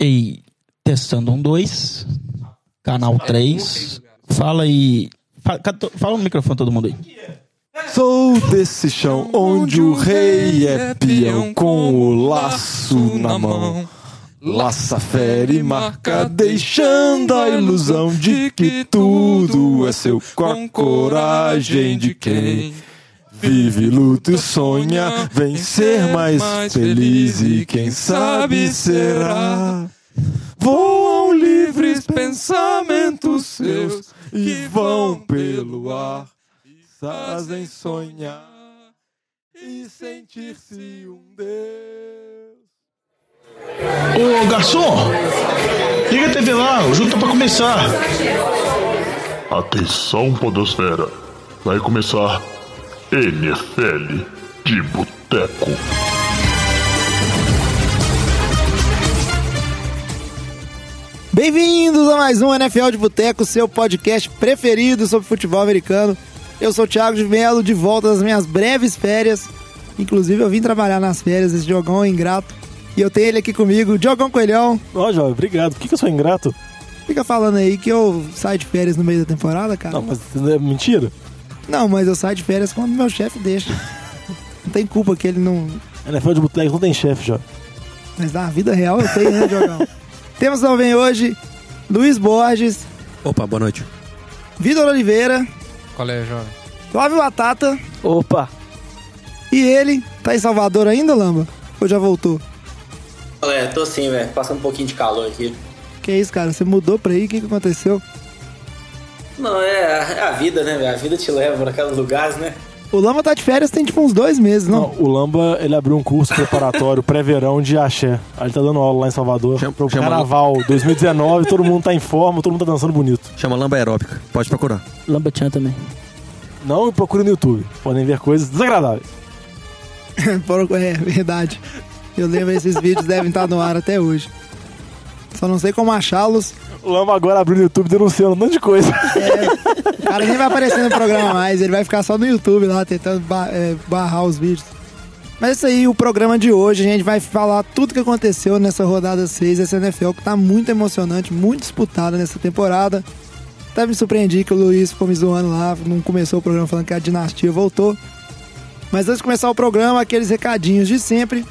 Ei, testando um, dois. Canal 3. Fala aí. Fala, fala no microfone todo mundo aí. Sou desse chão onde o rei é peão com o laço na mão. Laça, fere, marca, deixando a ilusão de que tudo é seu com a coragem de quem vive, luta e sonha, vem ser mais feliz e quem sabe será. Voam livres pensamentos seus e vão pelo ar, fazem sonhar e sentir-se um Deus. Ô garçom, liga a TV lá, o jogo tá pra começar. Atenção, Podosfera, vai começar NFL de Boteco. Bem-vindos a mais um NFL de Boteco, seu podcast preferido sobre futebol americano. Eu sou o Thiago de Melo, de volta das minhas breves férias. Inclusive, eu vim trabalhar nas férias, esse jogão é ingrato. E eu tenho ele aqui comigo, Diogão Coelhão. Ó, oh, Jovem, obrigado. Por que, que eu sou ingrato? Fica falando aí que eu saio de férias no meio da temporada, cara. Não, mas é mentira. Não, mas eu saio de férias quando meu chefe deixa. Não tem culpa que ele não. NFL de boteco não tem chefe, já. Mas na vida real eu tenho, né, Diogão? Temos também hoje Luiz Borges. Opa, boa noite. Vitor Oliveira. Qual é, jovem? Flávio Batata. Opa. E ele, tá em Salvador ainda, Lamba? Ou já voltou? É, tô sim, velho. Passando um pouquinho de calor aqui. Que isso, cara? Você mudou pra aí? O que, que aconteceu? Não, é, é a vida, né? A vida te leva pra aqueles lugares, né? O Lamba tá de férias tem tipo uns dois meses, não? não o Lamba, ele abriu um curso preparatório pré-verão de axé. Aí ele tá dando aula lá em Salvador. Chama, pro chama Carnaval 2019, todo mundo tá em forma, todo mundo tá dançando bonito. Chama Lamba Aeróbica, pode procurar. Lamba Chan também. Não procure no YouTube, podem ver coisas desagradáveis. é, verdade. Eu lembro esses vídeos devem estar no ar até hoje. Só não sei como achá-los. O Lama agora abriu no YouTube denunciando um monte de coisa. É, o cara nem vai aparecer no programa mais, ele vai ficar só no YouTube lá tentando é, barrar os vídeos. Mas é isso aí, o programa de hoje, a gente vai falar tudo que aconteceu nessa rodada 6 dessa NFL, que tá muito emocionante, muito disputada nessa temporada. Até me surpreendi que o Luiz ficou me zoando lá, não começou o programa falando que a dinastia voltou. Mas antes de começar o programa, aqueles recadinhos de sempre.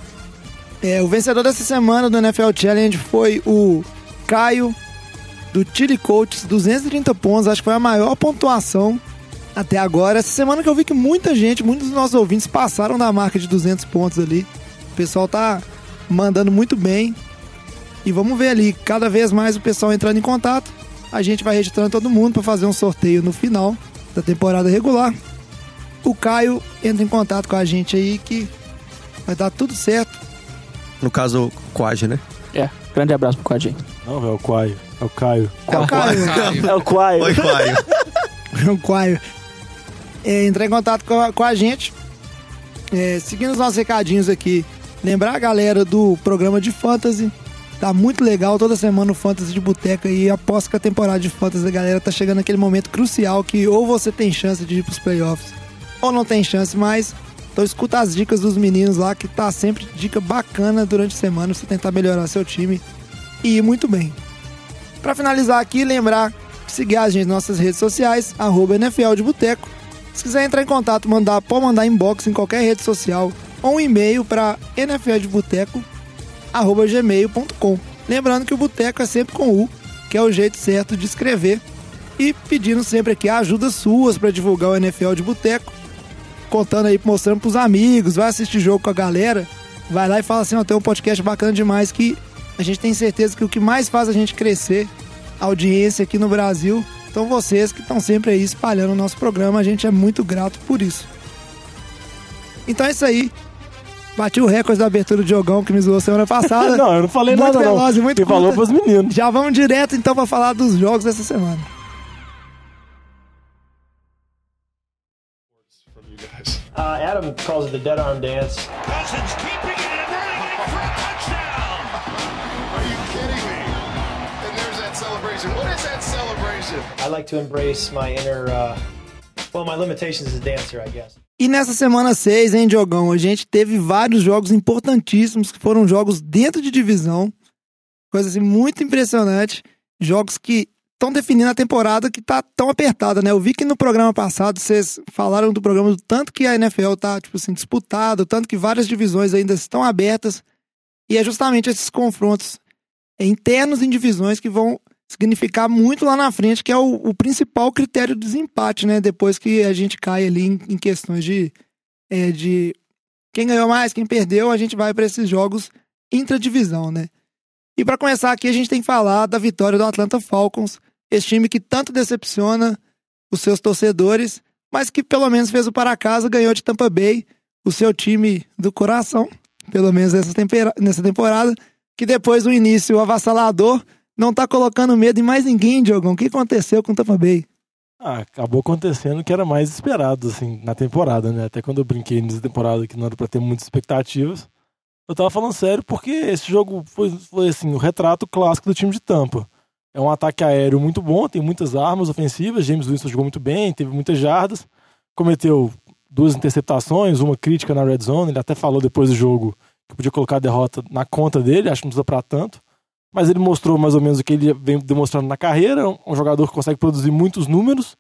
É, o vencedor dessa semana do NFL Challenge foi o Caio do Chile Coaches, 230 pontos, acho que foi a maior pontuação até agora. Essa semana que eu vi que muita gente, muitos dos nossos ouvintes passaram da marca de 200 pontos ali. O pessoal tá mandando muito bem. E vamos ver ali, cada vez mais o pessoal entrando em contato. A gente vai registrando todo mundo para fazer um sorteio no final da temporada regular. O Caio entra em contato com a gente aí que vai dar tudo certo. No caso, Quad, né? É, grande abraço pro Quad. Não, é o Quaio. É o Caio. É o Caio. É o Quaio. Oi, Quaio. é o Quaio. É, entrar em contato com a, com a gente. É, seguindo os nossos recadinhos aqui. Lembrar a galera do programa de Fantasy. Tá muito legal toda semana o Fantasy de Boteca e após que a temporada de Fantasy a galera tá chegando naquele momento crucial que ou você tem chance de ir pros playoffs ou não tem chance mais. Então escuta as dicas dos meninos lá, que tá sempre dica bacana durante a semana pra você tentar melhorar seu time e ir muito bem. Para finalizar aqui, lembrar de seguir a gente nas nossas redes sociais, arroba NFL de Boteco. Se quiser entrar em contato, mandar, pode mandar inbox em qualquer rede social ou um e-mail para nfldeboteco.gmail.com. Lembrando que o Boteco é sempre com U, que é o jeito certo de escrever. E pedindo sempre aqui ajuda suas para divulgar o NFL de Boteco contando aí, mostrando pros amigos, vai assistir jogo com a galera, vai lá e fala assim, ó, tem um podcast bacana demais que a gente tem certeza que o que mais faz a gente crescer, a audiência aqui no Brasil, são vocês que estão sempre aí espalhando o nosso programa, a gente é muito grato por isso. Então é isso aí. Bati o recorde da abertura do jogão que me zoou semana passada. não, eu não falei muito nada veloz, não. Muito Quem falou pros meninos. Já vamos direto então para falar dos jogos dessa semana. Uh, Adam calls it the dead arm dance. What is that celebration? I like to embrace my inner, uh, well, my limitations as a dancer, I guess. E nessa semana 6, hein, Diogão? A gente teve vários jogos importantíssimos que foram jogos dentro de divisão. Coisa assim muito impressionante. Jogos que estão definindo a temporada que tá tão apertada, né? Eu vi que no programa passado vocês falaram do programa do tanto que a NFL tá, tipo assim, disputado, tanto que várias divisões ainda estão abertas. E é justamente esses confrontos internos em divisões que vão significar muito lá na frente, que é o, o principal critério de desempate, né? Depois que a gente cai ali em, em questões de, é, de quem ganhou mais, quem perdeu, a gente vai para esses jogos intradivisão, né? E para começar aqui, a gente tem que falar da vitória do Atlanta Falcons, esse time que tanto decepciona os seus torcedores, mas que pelo menos fez o para casa, ganhou de Tampa Bay, o seu time do coração, pelo menos nessa, nessa temporada, que depois do início avassalador, não tá colocando medo em mais ninguém, Diogão. O que aconteceu com o Tampa Bay? Ah, acabou acontecendo que era mais esperado, assim, na temporada, né? Até quando eu brinquei nessa temporada que não era pra ter muitas expectativas. Eu tava falando sério porque esse jogo foi, foi assim, o retrato clássico do time de Tampa. É um ataque aéreo muito bom, tem muitas armas ofensivas. James Winston jogou muito bem, teve muitas jardas, cometeu duas interceptações, uma crítica na red zone. Ele até falou depois do jogo que podia colocar a derrota na conta dele, acho que não precisa pra tanto. Mas ele mostrou mais ou menos o que ele vem demonstrando na carreira. Um jogador que consegue produzir muitos números,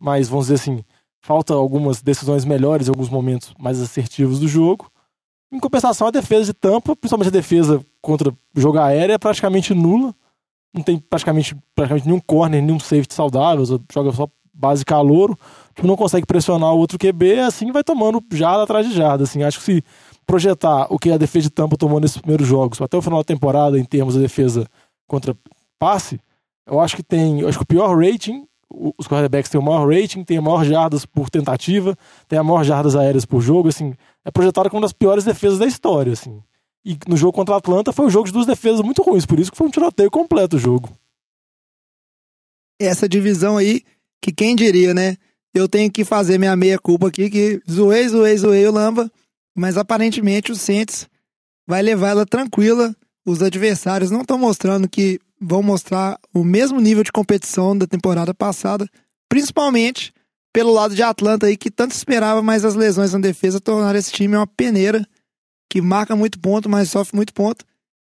mas vamos dizer assim, falta algumas decisões melhores alguns momentos mais assertivos do jogo. Em compensação, a defesa de Tampa, principalmente a defesa contra jogo aéreo, é praticamente nula. Não tem praticamente, praticamente nenhum corner, nenhum safety saudável, joga só base calouro. Tipo, não consegue pressionar o outro QB, assim vai tomando jarda atrás de jarda. Assim, acho que se projetar o que a defesa de Tampa tomou nesses primeiros jogos, até o final da temporada, em termos de defesa contra passe, eu acho que tem. Eu acho que o pior rating, os quarterbacks têm o maior rating, tem a maior jardas por tentativa, tem a maior jardas aéreas por jogo, assim, é projetado como uma das piores defesas da história, assim. E no jogo contra a Atlanta foi um jogo de duas defesas muito ruins, por isso que foi um tiroteio completo o jogo. Essa divisão aí, que quem diria, né? Eu tenho que fazer minha meia-culpa aqui, que zoei, zoei, zoei o Lamba, mas aparentemente o Saints vai levar ela tranquila. Os adversários não estão mostrando que vão mostrar o mesmo nível de competição da temporada passada, principalmente pelo lado de Atlanta aí, que tanto esperava, mas as lesões na defesa tornaram esse time uma peneira, que marca muito ponto, mas sofre muito ponto.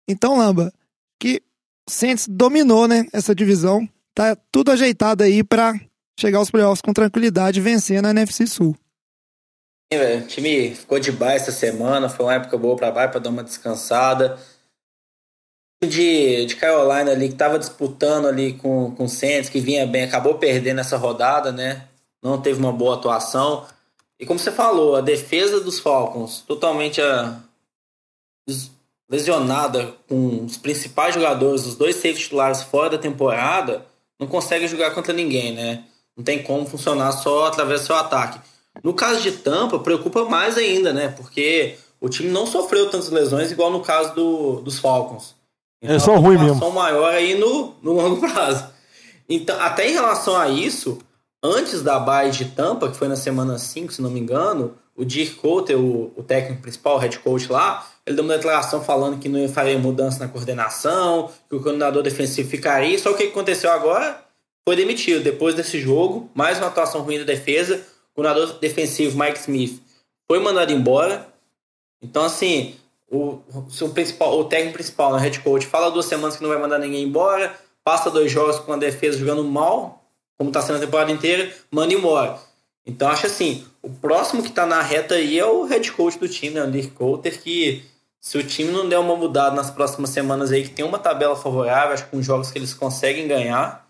Então, Lamba, que Saints dominou, né, essa divisão, tá tudo ajeitado aí pra chegar aos playoffs com tranquilidade vencer na NFC Sul. O time ficou de baixo essa semana, foi uma época boa pra baixo pra dar uma descansada. De, de Carolina ali, que tava disputando ali com, com o Saints, que vinha bem, acabou perdendo essa rodada, né? Não teve uma boa atuação. E como você falou, a defesa dos Falcons totalmente a, des- lesionada com os principais jogadores, os dois safety titulares fora da temporada, não consegue jogar contra ninguém, né? Não tem como funcionar só através do seu ataque. No caso de Tampa, preocupa mais ainda, né? Porque o time não sofreu tantas lesões igual no caso do, dos Falcons. É só ruim mesmo. preocupação maior aí no, no longo prazo. Então, até em relação a isso, antes da bye de Tampa, que foi na semana 5, se não me engano, o Dirk Coulter, o, o técnico principal, o head coach lá, ele deu uma declaração falando que não ia fazer mudança na coordenação, que o coordenador defensivo ficaria. Só o que aconteceu agora foi demitido. Depois desse jogo, mais uma atuação ruim da defesa, coordenador defensivo Mike Smith foi mandado embora. Então, assim, o, o, principal, o técnico principal, o head coach, fala duas semanas que não vai mandar ninguém embora, passa dois jogos com a defesa jogando mal, como está sendo a temporada inteira, manda embora. Então, acho assim, o próximo que está na reta aí é o head coach do time, né, o Dirk Coulter, que se o time não der uma mudada nas próximas semanas aí, que tem uma tabela favorável, acho que com jogos que eles conseguem ganhar,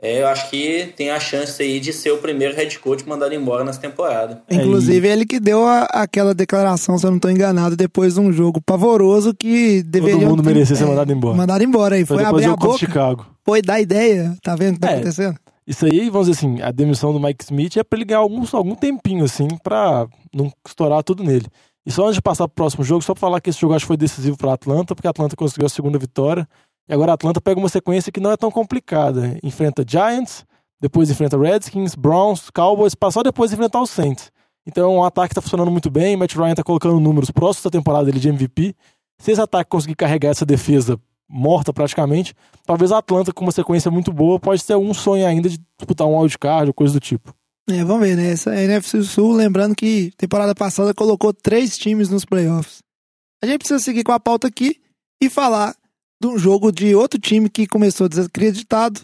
é, eu acho que tem a chance aí de ser o primeiro head coach mandado embora nessa temporada. Inclusive, ele que deu a- aquela declaração, se eu não estou enganado, depois de um jogo pavoroso que deveria. Todo mundo merecia ser mandado embora. Mandado embora aí. Foi, abrir do a boca. Chicago. Foi dar ideia. Tá vendo o que tá É. acontecendo? Isso aí, vamos dizer assim, a demissão do Mike Smith é pra ele ganhar algum, algum tempinho, assim, pra não estourar tudo nele. E só antes de passar pro próximo jogo, só pra falar que esse jogo acho que foi decisivo pra Atlanta, porque a Atlanta conseguiu a segunda vitória. E agora a Atlanta pega uma sequência que não é tão complicada. Enfrenta Giants, depois enfrenta Redskins, Browns, Cowboys, só depois enfrentar os Saints. Então é um ataque que tá funcionando muito bem. Matt Ryan tá colocando números próximos da temporada dele de MVP. Se esse ataque conseguir carregar essa defesa morta praticamente, talvez a Atlanta com uma sequência muito boa pode ter um sonho ainda de disputar um wildcard ou coisa do tipo. É, vamos ver, né? Essa NFC Sul, lembrando que temporada passada colocou três times nos playoffs. A gente precisa seguir com a pauta aqui e falar de um jogo de outro time que começou desacreditado.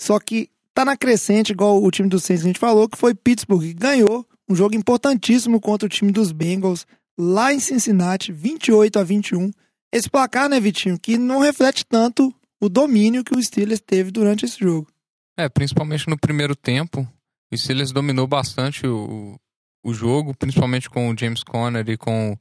Só que tá na crescente, igual o time do Saints que a gente falou, que foi Pittsburgh, que ganhou um jogo importantíssimo contra o time dos Bengals lá em Cincinnati, 28 a 21. Esse placar, né, Vitinho, que não reflete tanto o domínio que o Steelers teve durante esse jogo. É, principalmente no primeiro tempo, o Steelers dominou bastante o, o jogo, principalmente com o James Conner e com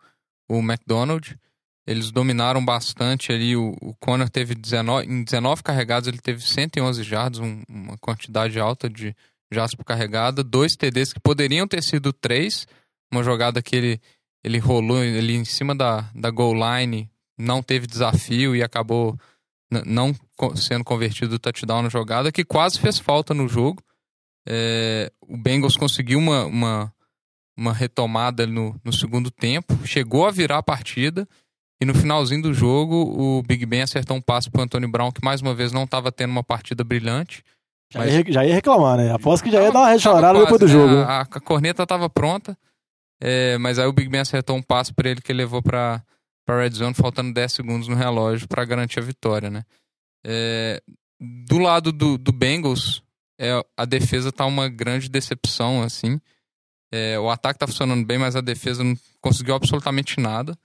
o McDonald. Eles dominaram bastante ali. O, o Conner teve 19, em 19 carregados, ele teve 111 jardas, um, uma quantidade alta de jardas por carregada. Dois TDs que poderiam ter sido três. Uma jogada que ele, ele rolou ali em cima da, da goal line, não teve desafio e acabou não sendo convertido o touchdown na jogada, que quase fez falta no jogo. É, o Bengals conseguiu uma, uma, uma retomada no, no segundo tempo, chegou a virar a partida. E no finalzinho do jogo, o Big Ben acertou um passe pro Antônio Brown, que mais uma vez não estava tendo uma partida brilhante. Já, ia, já ia reclamar, né? Aposto que já ia Tava- dar uma rechorada depois do né? jogo. né? A, a corneta estava pronta, é, mas aí o Big Ben acertou um passe para ele que ele levou para para red zone, faltando 10 segundos no relógio para garantir a vitória, né? É, do lado do, do Bengals, é, a defesa tá uma grande decepção, assim. É, o ataque tá funcionando bem, mas a defesa não conseguiu absolutamente nada.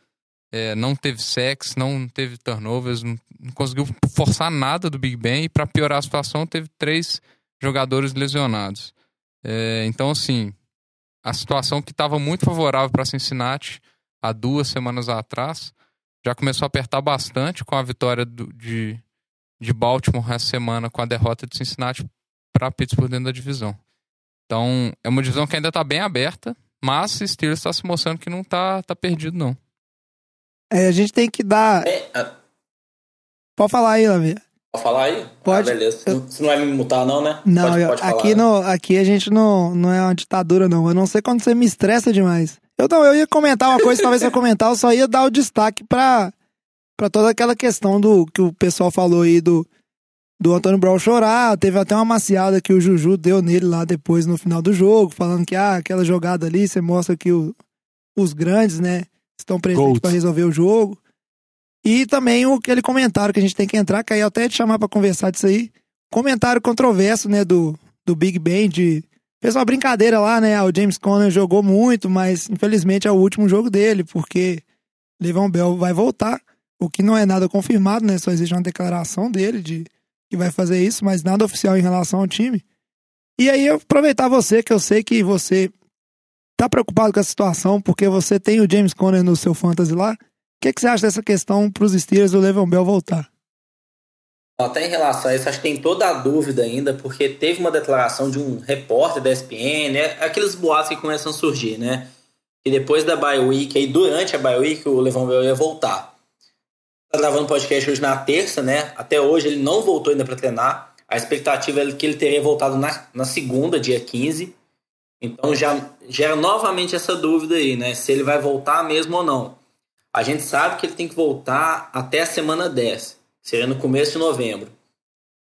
É, não teve sacks, não teve turnovers, não, não conseguiu forçar nada do Big Ben e para piorar a situação teve três jogadores lesionados. É, então, assim, a situação que estava muito favorável para Cincinnati há duas semanas atrás já começou a apertar bastante com a vitória do- de, de Baltimore essa semana com a derrota de Cincinnati para Pittsburgh dentro da divisão. Então, é uma divisão que ainda está bem aberta, mas Steelers está se mostrando que não está tá perdido, não. É, a gente tem que dar. É, ah, Pode falar aí, Lavia. pode falar aí? Pode. Ah, beleza. Você não vai me mutar, não, né? Não, pode, eu- pode falar. aqui, no, aqui a gente não, não é uma ditadura, não. A não ser quando você me estressa demais. Eu não, eu ia comentar uma coisa, talvez eu comentar, eu só ia dar o destaque pra, pra toda aquela questão do que o pessoal falou aí do, do Antônio Brown chorar. Teve até uma maciada que o Juju deu nele lá depois no final do jogo, falando que ah, aquela jogada ali, você mostra que o- os grandes, né, estão presentes pra resolver o jogo. E também o, aquele comentário que a gente tem que entrar, que aí eu até te chamar pra conversar disso aí. Comentário controverso, né, do, do Big Ben, de... Fez uma brincadeira lá, né, o James Conner jogou muito, mas infelizmente é o último jogo dele, porque Levan Bell vai voltar, o que não é nada confirmado, né, só existe uma declaração dele de que vai fazer isso, mas nada oficial em relação ao time. E aí eu aproveitar você, que eu sei que você tá preocupado com a situação, porque você tem o James Conner no seu fantasy lá. O que, que você acha dessa questão pros Steelers do Levan Bell voltar? Até em relação a isso, acho que tem toda a dúvida ainda, porque teve uma declaração de um repórter da ESPN, né? aqueles boatos que começam a surgir, né? E depois da bye week, aí durante a bye week, o Levão Bell ia voltar. Tá gravando podcast hoje na terça, né? Até hoje ele não voltou ainda para treinar. A expectativa é que ele teria voltado na, na segunda, dia 15. Então já gera novamente essa dúvida aí, né? Se ele vai voltar mesmo ou não. A gente sabe que ele tem que voltar até a semana 10, seria no começo de novembro.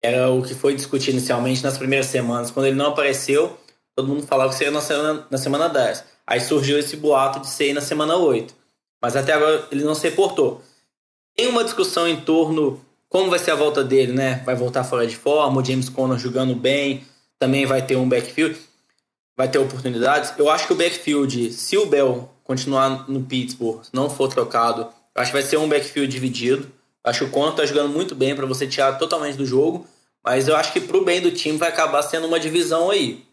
Era o que foi discutido inicialmente nas primeiras semanas. Quando ele não apareceu, todo mundo falava que seria na semana, na semana 10. Aí surgiu esse boato de ser na semana 8. Mas até agora ele não se reportou. Tem uma discussão em torno como vai ser a volta dele, né? Vai voltar fora de forma, o James Conner jogando bem, também vai ter um backfield, vai ter oportunidades. Eu acho que o backfield, se o Bell continuar no Pittsburgh, não for trocado, acho que vai ser um backfield dividido. Acho que o Conner tá jogando muito bem para você tirar totalmente do jogo, mas eu acho que pro bem do time vai acabar sendo uma divisão aí.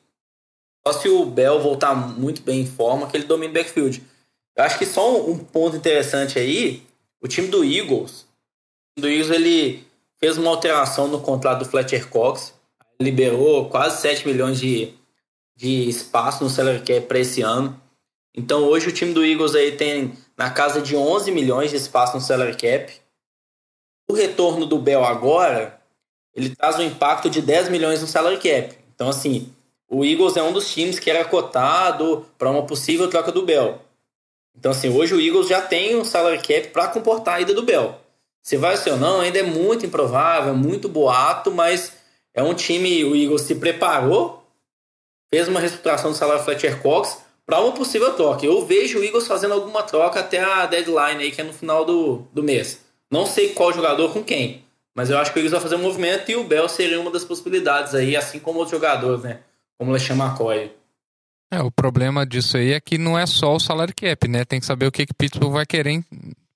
Só se o Bell voltar muito bem em forma, que ele domina o backfield. Eu acho que só um, ponto interessante aí, o time do Eagles, o do Eagles ele fez uma alteração no contrato do Fletcher Cox, liberou quase 7 milhões de, de espaço no salary cap para esse ano. Então hoje o time do Eagles aí tem na casa de 11 milhões de espaço no salary cap. O retorno do Bell agora, ele traz um impacto de 10 milhões no salary cap. Então assim, o Eagles é um dos times que era cotado para uma possível troca do Bell. Então assim, hoje o Eagles já tem um salary cap para comportar a ida do Bell. Se vai ser ou não, ainda é muito improvável, muito boato, mas é um time, o Eagles se preparou, fez uma reestruturação do salário Fletcher Cox para uma possível troca. Eu vejo o Eagles fazendo alguma troca até a deadline aí, que é no final do, do mês. Não sei qual jogador com quem, mas eu acho que o Eagles vai fazer um movimento e o Bell seria uma das possibilidades aí, assim como outros jogadores, né? Como o LeSean McCoy. É, o problema disso aí é que não é só o salário cap, né? Tem que saber o que que Pittsburgh vai querer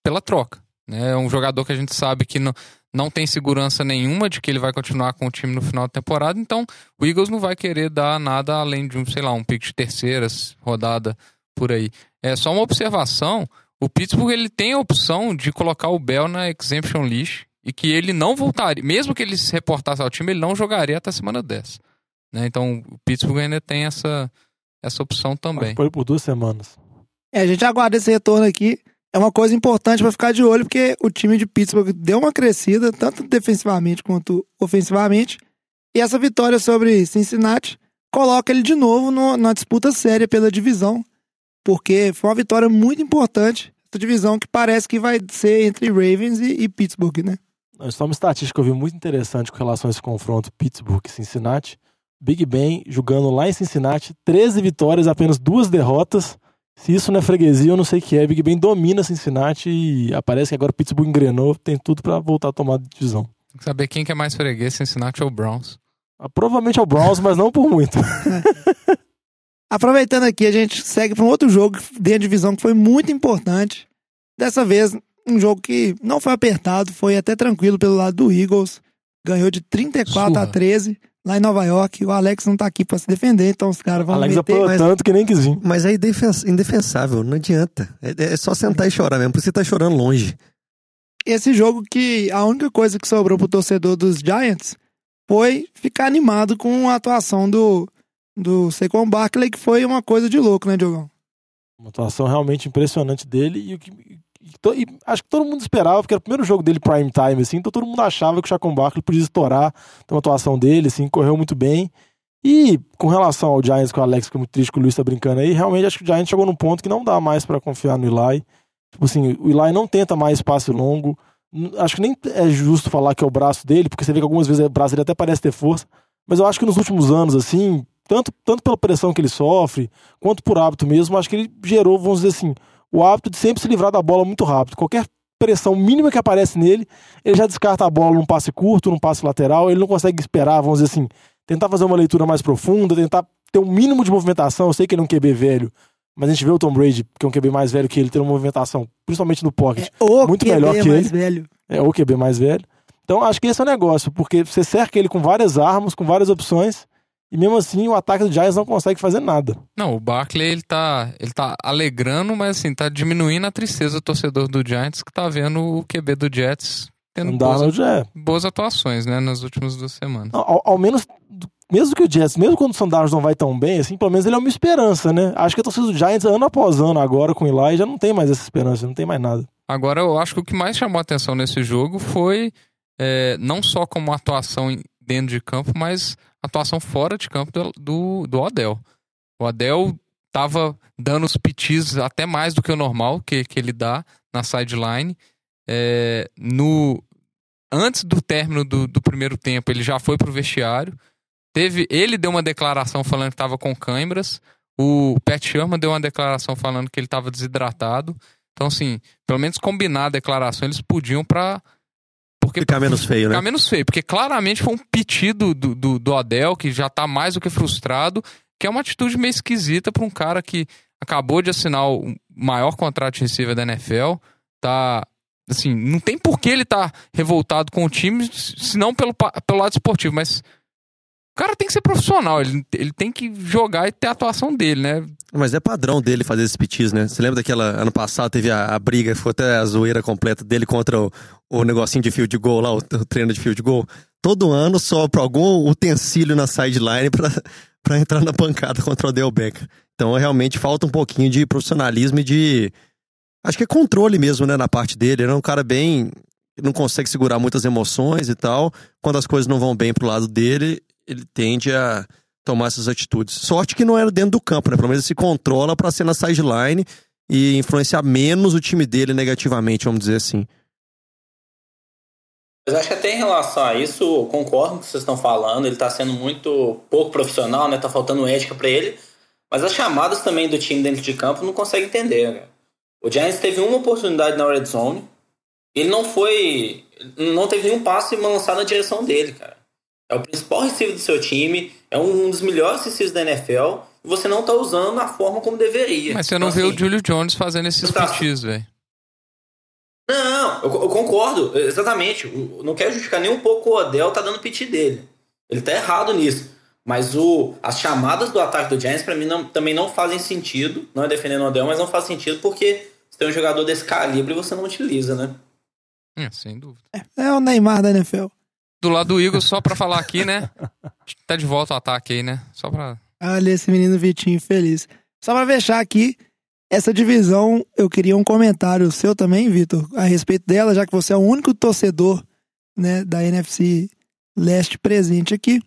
pela troca. Né? É um jogador que a gente sabe que não, não tem segurança nenhuma de que ele vai continuar com o time no final da temporada, então o Eagles não vai querer dar nada além de um, sei lá, um pick de terceiras rodada por aí. É só uma observação, o Pittsburgh ele tem a opção de colocar o Bell na exemption list e que ele não voltaria, mesmo que ele se reportasse ao time, ele não jogaria até a semana 10. Né? Então o Pittsburgh ainda tem essa, essa opção também. Foi por duas semanas. É, a gente aguarda esse retorno aqui. É uma coisa importante pra ficar de olho, porque o time de Pittsburgh deu uma crescida, tanto defensivamente quanto ofensivamente. E essa vitória sobre Cincinnati coloca ele de novo no- na disputa séria pela divisão, porque foi uma vitória muito importante. Essa divisão que parece que vai ser entre Ravens e, e Pittsburgh, né? Só uma estatística que eu vi muito interessante com relação a esse confronto Pittsburgh e Cincinnati. Big Ben jogando lá em Cincinnati, 13 vitórias, apenas duas derrotas. Se isso não é freguesia, eu não sei o que é. Big Ben domina Cincinnati e aparece que agora o Pittsburgh engrenou, tem tudo pra voltar a tomar a divisão. Tem que saber quem que é mais freguês, Cincinnati ou Browns. Ah, Provavelmente é o Browns, mas não por muito. Aproveitando aqui, a gente segue para um outro jogo dentro da divisão que foi muito importante. Dessa vez, um jogo que não foi apertado, foi até tranquilo pelo lado do Eagles. Ganhou de 34 a Surra. 13 lá em Nova York. O Alex não tá aqui para se defender, então os caras vão Alex meter. apoiou mas- tanto que nem quis vir. Mas é indefens- indefensável, não adianta. É, é só sentar e chorar mesmo, porque você tá chorando longe. Esse jogo que a única coisa que sobrou pro torcedor dos Giants foi ficar animado com a atuação do, do Saquon Barkley, que foi uma coisa de louco, né, Diogão? Uma atuação realmente impressionante dele e, o que, e acho que todo mundo esperava, porque era o primeiro jogo dele prime time, assim, então todo mundo achava que o Chacon Barkley podia estourar então, a atuação dele, assim, correu muito bem. E com relação ao Giants, com o Alex, que é muito triste que o Luiz tá brincando aí, realmente acho que o Giants chegou num ponto que não dá mais pra confiar no Eli. Tipo assim, o Eli não tenta mais passe longo. Acho que nem é justo falar que é o braço dele, porque você vê que algumas vezes o braço dele até parece ter força. Mas eu acho que nos últimos anos, assim, tanto, tanto pela pressão que ele sofre, quanto por hábito mesmo, acho que ele gerou, vamos dizer assim, o hábito de sempre se livrar da bola muito rápido. Qualquer pressão mínima que aparece nele, ele já descarta a bola num passe curto, num passe lateral, ele não consegue esperar, vamos dizer assim, tentar fazer uma leitura mais profunda, tentar ter um mínimo de movimentação. Eu sei que ele é um QB velho, mas a gente vê o Tom Brady, que é um QB mais velho que ele, ter uma movimentação, principalmente no pocket, O muito QB melhor que mais ele. velho. É, o QB mais velho. Então acho que esse é o negócio, porque você cerca ele com várias armas, com várias opções, e mesmo assim o ataque do Giants não consegue fazer nada. Não, o Barkley ele tá, ele tá alegrando, mas assim, tá diminuindo a tristeza do torcedor do Giants que tá vendo o QB do Jets tendo boas, é. boas atuações, né, nas últimas duas semanas. Ao, ao menos, mesmo que o Jets, mesmo quando o Sanders não vai tão bem, assim, pelo menos ele é uma esperança, né? Acho que a torcida do Giants, ano após ano, agora com o Eli, já não tem mais essa esperança, não tem mais nada. Agora, eu acho que o que mais chamou a atenção nesse jogo foi é, não só como atuação dentro de campo, mas atuação fora de campo do, do, do Odell. O Odell tava dando os pitis até mais do que o normal que, que ele dá na sideline. É, no, antes do término do, do primeiro tempo, ele já foi pro vestiário. Teve, ele deu uma declaração falando que estava com câimbras. O Pat Sherman deu uma declaração falando que ele estava desidratado. Então, assim, pelo menos combinar a declaração, eles podiam pra. Porque, Ficar menos feio, né? Ficar menos feio, porque claramente foi um pedido do, do, do Adel, que já tá mais do que frustrado, que é uma atitude meio esquisita pra um cara que acabou de assinar o maior contrato de receiver da NFL, tá. Assim, não tem por que ele tá revoltado com o time, senão pelo, pelo lado esportivo, mas. Cara tem que ser profissional, ele, ele tem que jogar e ter a atuação dele, né? Mas é padrão dele fazer esses pitis, né? Você lembra daquela. Ano passado teve a, a briga, foi até a zoeira completa dele contra o, o negocinho de field goal lá, o, o treino de field goal. Todo ano sopra algum utensílio na sideline pra, pra entrar na pancada contra o Beckham. Então realmente falta um pouquinho de profissionalismo e de. Acho que é controle mesmo, né, na parte dele. Ele é um cara bem. Não consegue segurar muitas emoções e tal. Quando as coisas não vão bem pro lado dele, ele tende a tomar essas atitudes. Sorte que não era dentro do campo, né? Pelo menos ele se controla pra ser na sideline e influenciar menos o time dele negativamente, vamos dizer assim. Mas acho que até em relação a isso, concordo com o que vocês estão falando. Ele tá sendo muito pouco profissional, né? Tá faltando ética pra ele. Mas as chamadas também do time dentro de campo não consegue entender, né? O Giants teve uma oportunidade na red zone. Ele não foi. Não teve nenhum passe lançado na direção dele, cara. É o principal receiver do seu time, é um dos melhores receivers da NFL, e você não tá usando na forma como deveria. Mas você não Então, vê assim, o Julio Jones fazendo esses tá- PTs, velho. Não, eu, eu concordo, exatamente. O- Não quero justificar nem um pouco o Odell tá dando piti dele. Ele tá errado nisso. Mas o, as chamadas do ataque do Giants, pra mim, não- também não fazem sentido. Não é defendendo o Odell, mas não faz sentido porque você tem um jogador desse calibre e você não utiliza, né? É, sem dúvida. É o Neymar da NFL. Do lado do Eagles, só pra falar aqui, né? Tá de volta o ataque aí, né? Só pra. Olha esse menino Vitinho feliz. Só pra fechar aqui, essa divisão, eu queria um comentário seu também, Vitor, a respeito dela, já que você é o único torcedor né, da NFC Leste presente aqui.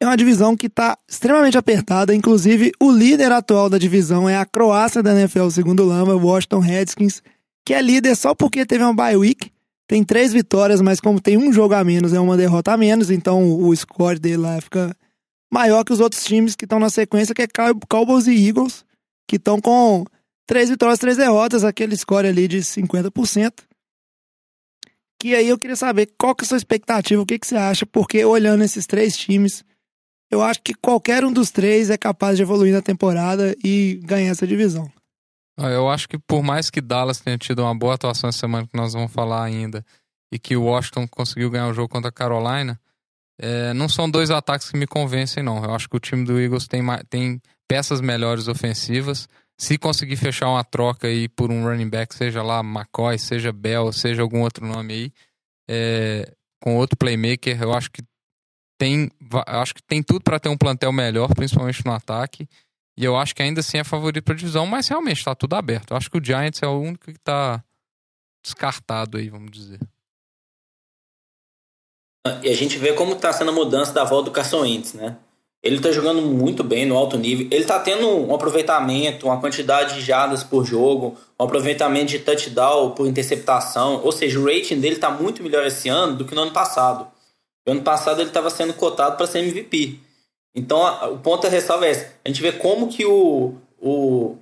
É uma divisão que está extremamente apertada. Inclusive, o líder atual da divisão é a Croácia da NFL, segundo Lama, o Washington Redskins, que é líder só porque teve uma bye week. Tem três vitórias, mas como tem um jogo a menos, é uma derrota a menos, então o score dele lá fica maior que os outros times que estão na sequência, que é Cow- Cowboys e Eagles, que estão com três vitórias, três derrotas, aquele score ali de 50%. Que aí eu queria saber qual que é a sua expectativa, o que, que você acha, porque olhando esses três times, eu acho que qualquer um dos três é capaz de evoluir na temporada e ganhar essa divisão. Ah, Eu acho que por mais que Dallas tenha tido uma boa atuação essa semana, que nós vamos falar ainda, e que o Washington conseguiu ganhar o jogo contra a Carolina, é, não são dois ataques que me convencem, não. Eu acho que o time do Eagles tem, tem peças melhores ofensivas. Se conseguir fechar uma troca aí por um running back, seja lá McCoy, seja Bell, seja algum outro nome aí, é, com outro playmaker, eu acho que tem, acho que tem tudo para ter um plantel melhor, principalmente no ataque. E eu acho que ainda assim é favorito para divisão, mas realmente está tudo aberto. Eu acho que o Giants é o único que está descartado aí, vamos dizer. E a gente vê como tá sendo a mudança da volta do Carson Wentz, né? Ele tá jogando muito bem no alto nível. Ele tá tendo um aproveitamento, uma quantidade de jardas por jogo, um aproveitamento de touchdown por interceptação. Ou seja, o rating dele tá muito melhor esse ano do que no ano passado. No ano passado ele estava sendo cotado para ser MVP. Então a- o ponto da ressalva é esse. A gente vê como que o, o,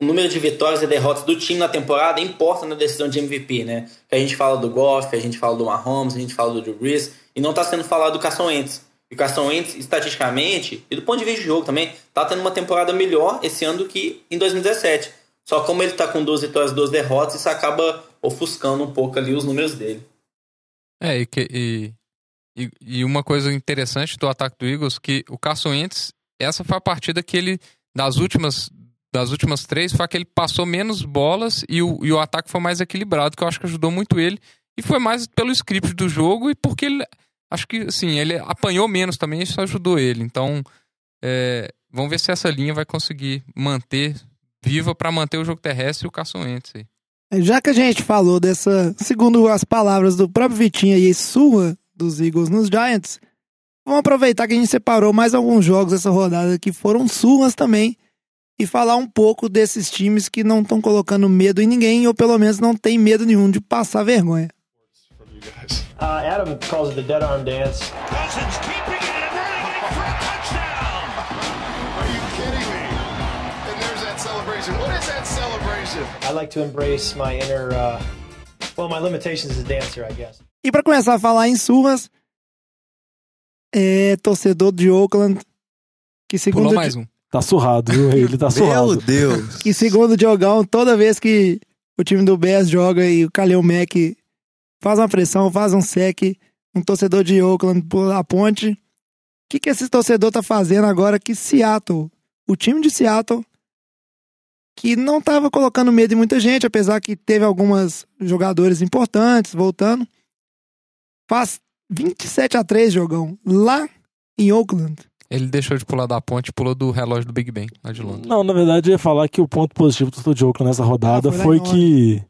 o número de vitórias e derrotas do time na temporada importa na decisão de MVP, né? Que a gente fala do Goff, a gente fala do Mahomes, a gente fala do Drew Brees, e não está sendo falado do Carson Wentz. E o Carson Wentz, estatisticamente, e do ponto de vista de jogo também, tá tendo uma temporada melhor esse ano do que em 2017. Só como ele tá com duas vitórias e duas derrotas, isso acaba ofuscando um pouco ali os números dele. É, e, que- e, e, e uma coisa interessante do ataque do Eagles, que o Carson Wentz, essa foi a partida que ele, das últimas, das últimas três, foi a que ele passou menos bolas e o, e o ataque foi mais equilibrado, que eu acho que ajudou muito ele. E foi mais pelo script do jogo e porque ele, acho que, assim, ele apanhou menos também, isso ajudou ele. Então, é, vamos ver se essa linha vai conseguir manter viva para manter o jogo terrestre e o Carson Wentz aí. Já que a gente falou dessa, segundo as palavras do próprio Vitinho aí, surra dos Eagles nos Giants, vamos aproveitar que a gente separou mais alguns jogos dessa rodada que foram surras também e falar um pouco desses times que não estão colocando medo em ninguém ou pelo menos não tem medo nenhum de passar vergonha. Uh, Adam calls it the dead arm dance. Cousins keeping it and running in for a touchdown. Are you kidding me? And there's that celebration. What is that celebration? I like to embrace my inner, uh, well, my limitations as a dancer, I guess. E para começar a falar em surras, é torcedor de Oakland que segundo Pulou mais um. Tá surrado, viu? Ele tá surrado. Meu Deus. que segundo o Diogão, toda vez que o time do Bears joga e o Kalil Mack faz uma pressão, faz um sec, um torcedor de Oakland pula a ponte. O que, que esse torcedor tá fazendo agora que Seattle, o time de Seattle, que não tava colocando medo em muita gente, apesar que teve algumas jogadores importantes voltando, faz 27 a 3 jogão lá em Oakland. Ele deixou de pular da ponte e pulou do relógio do Big Ben, lá de Londres. Não, na verdade, eu ia falar que o ponto positivo do de Oakland nessa rodada Ah, foi foi, que.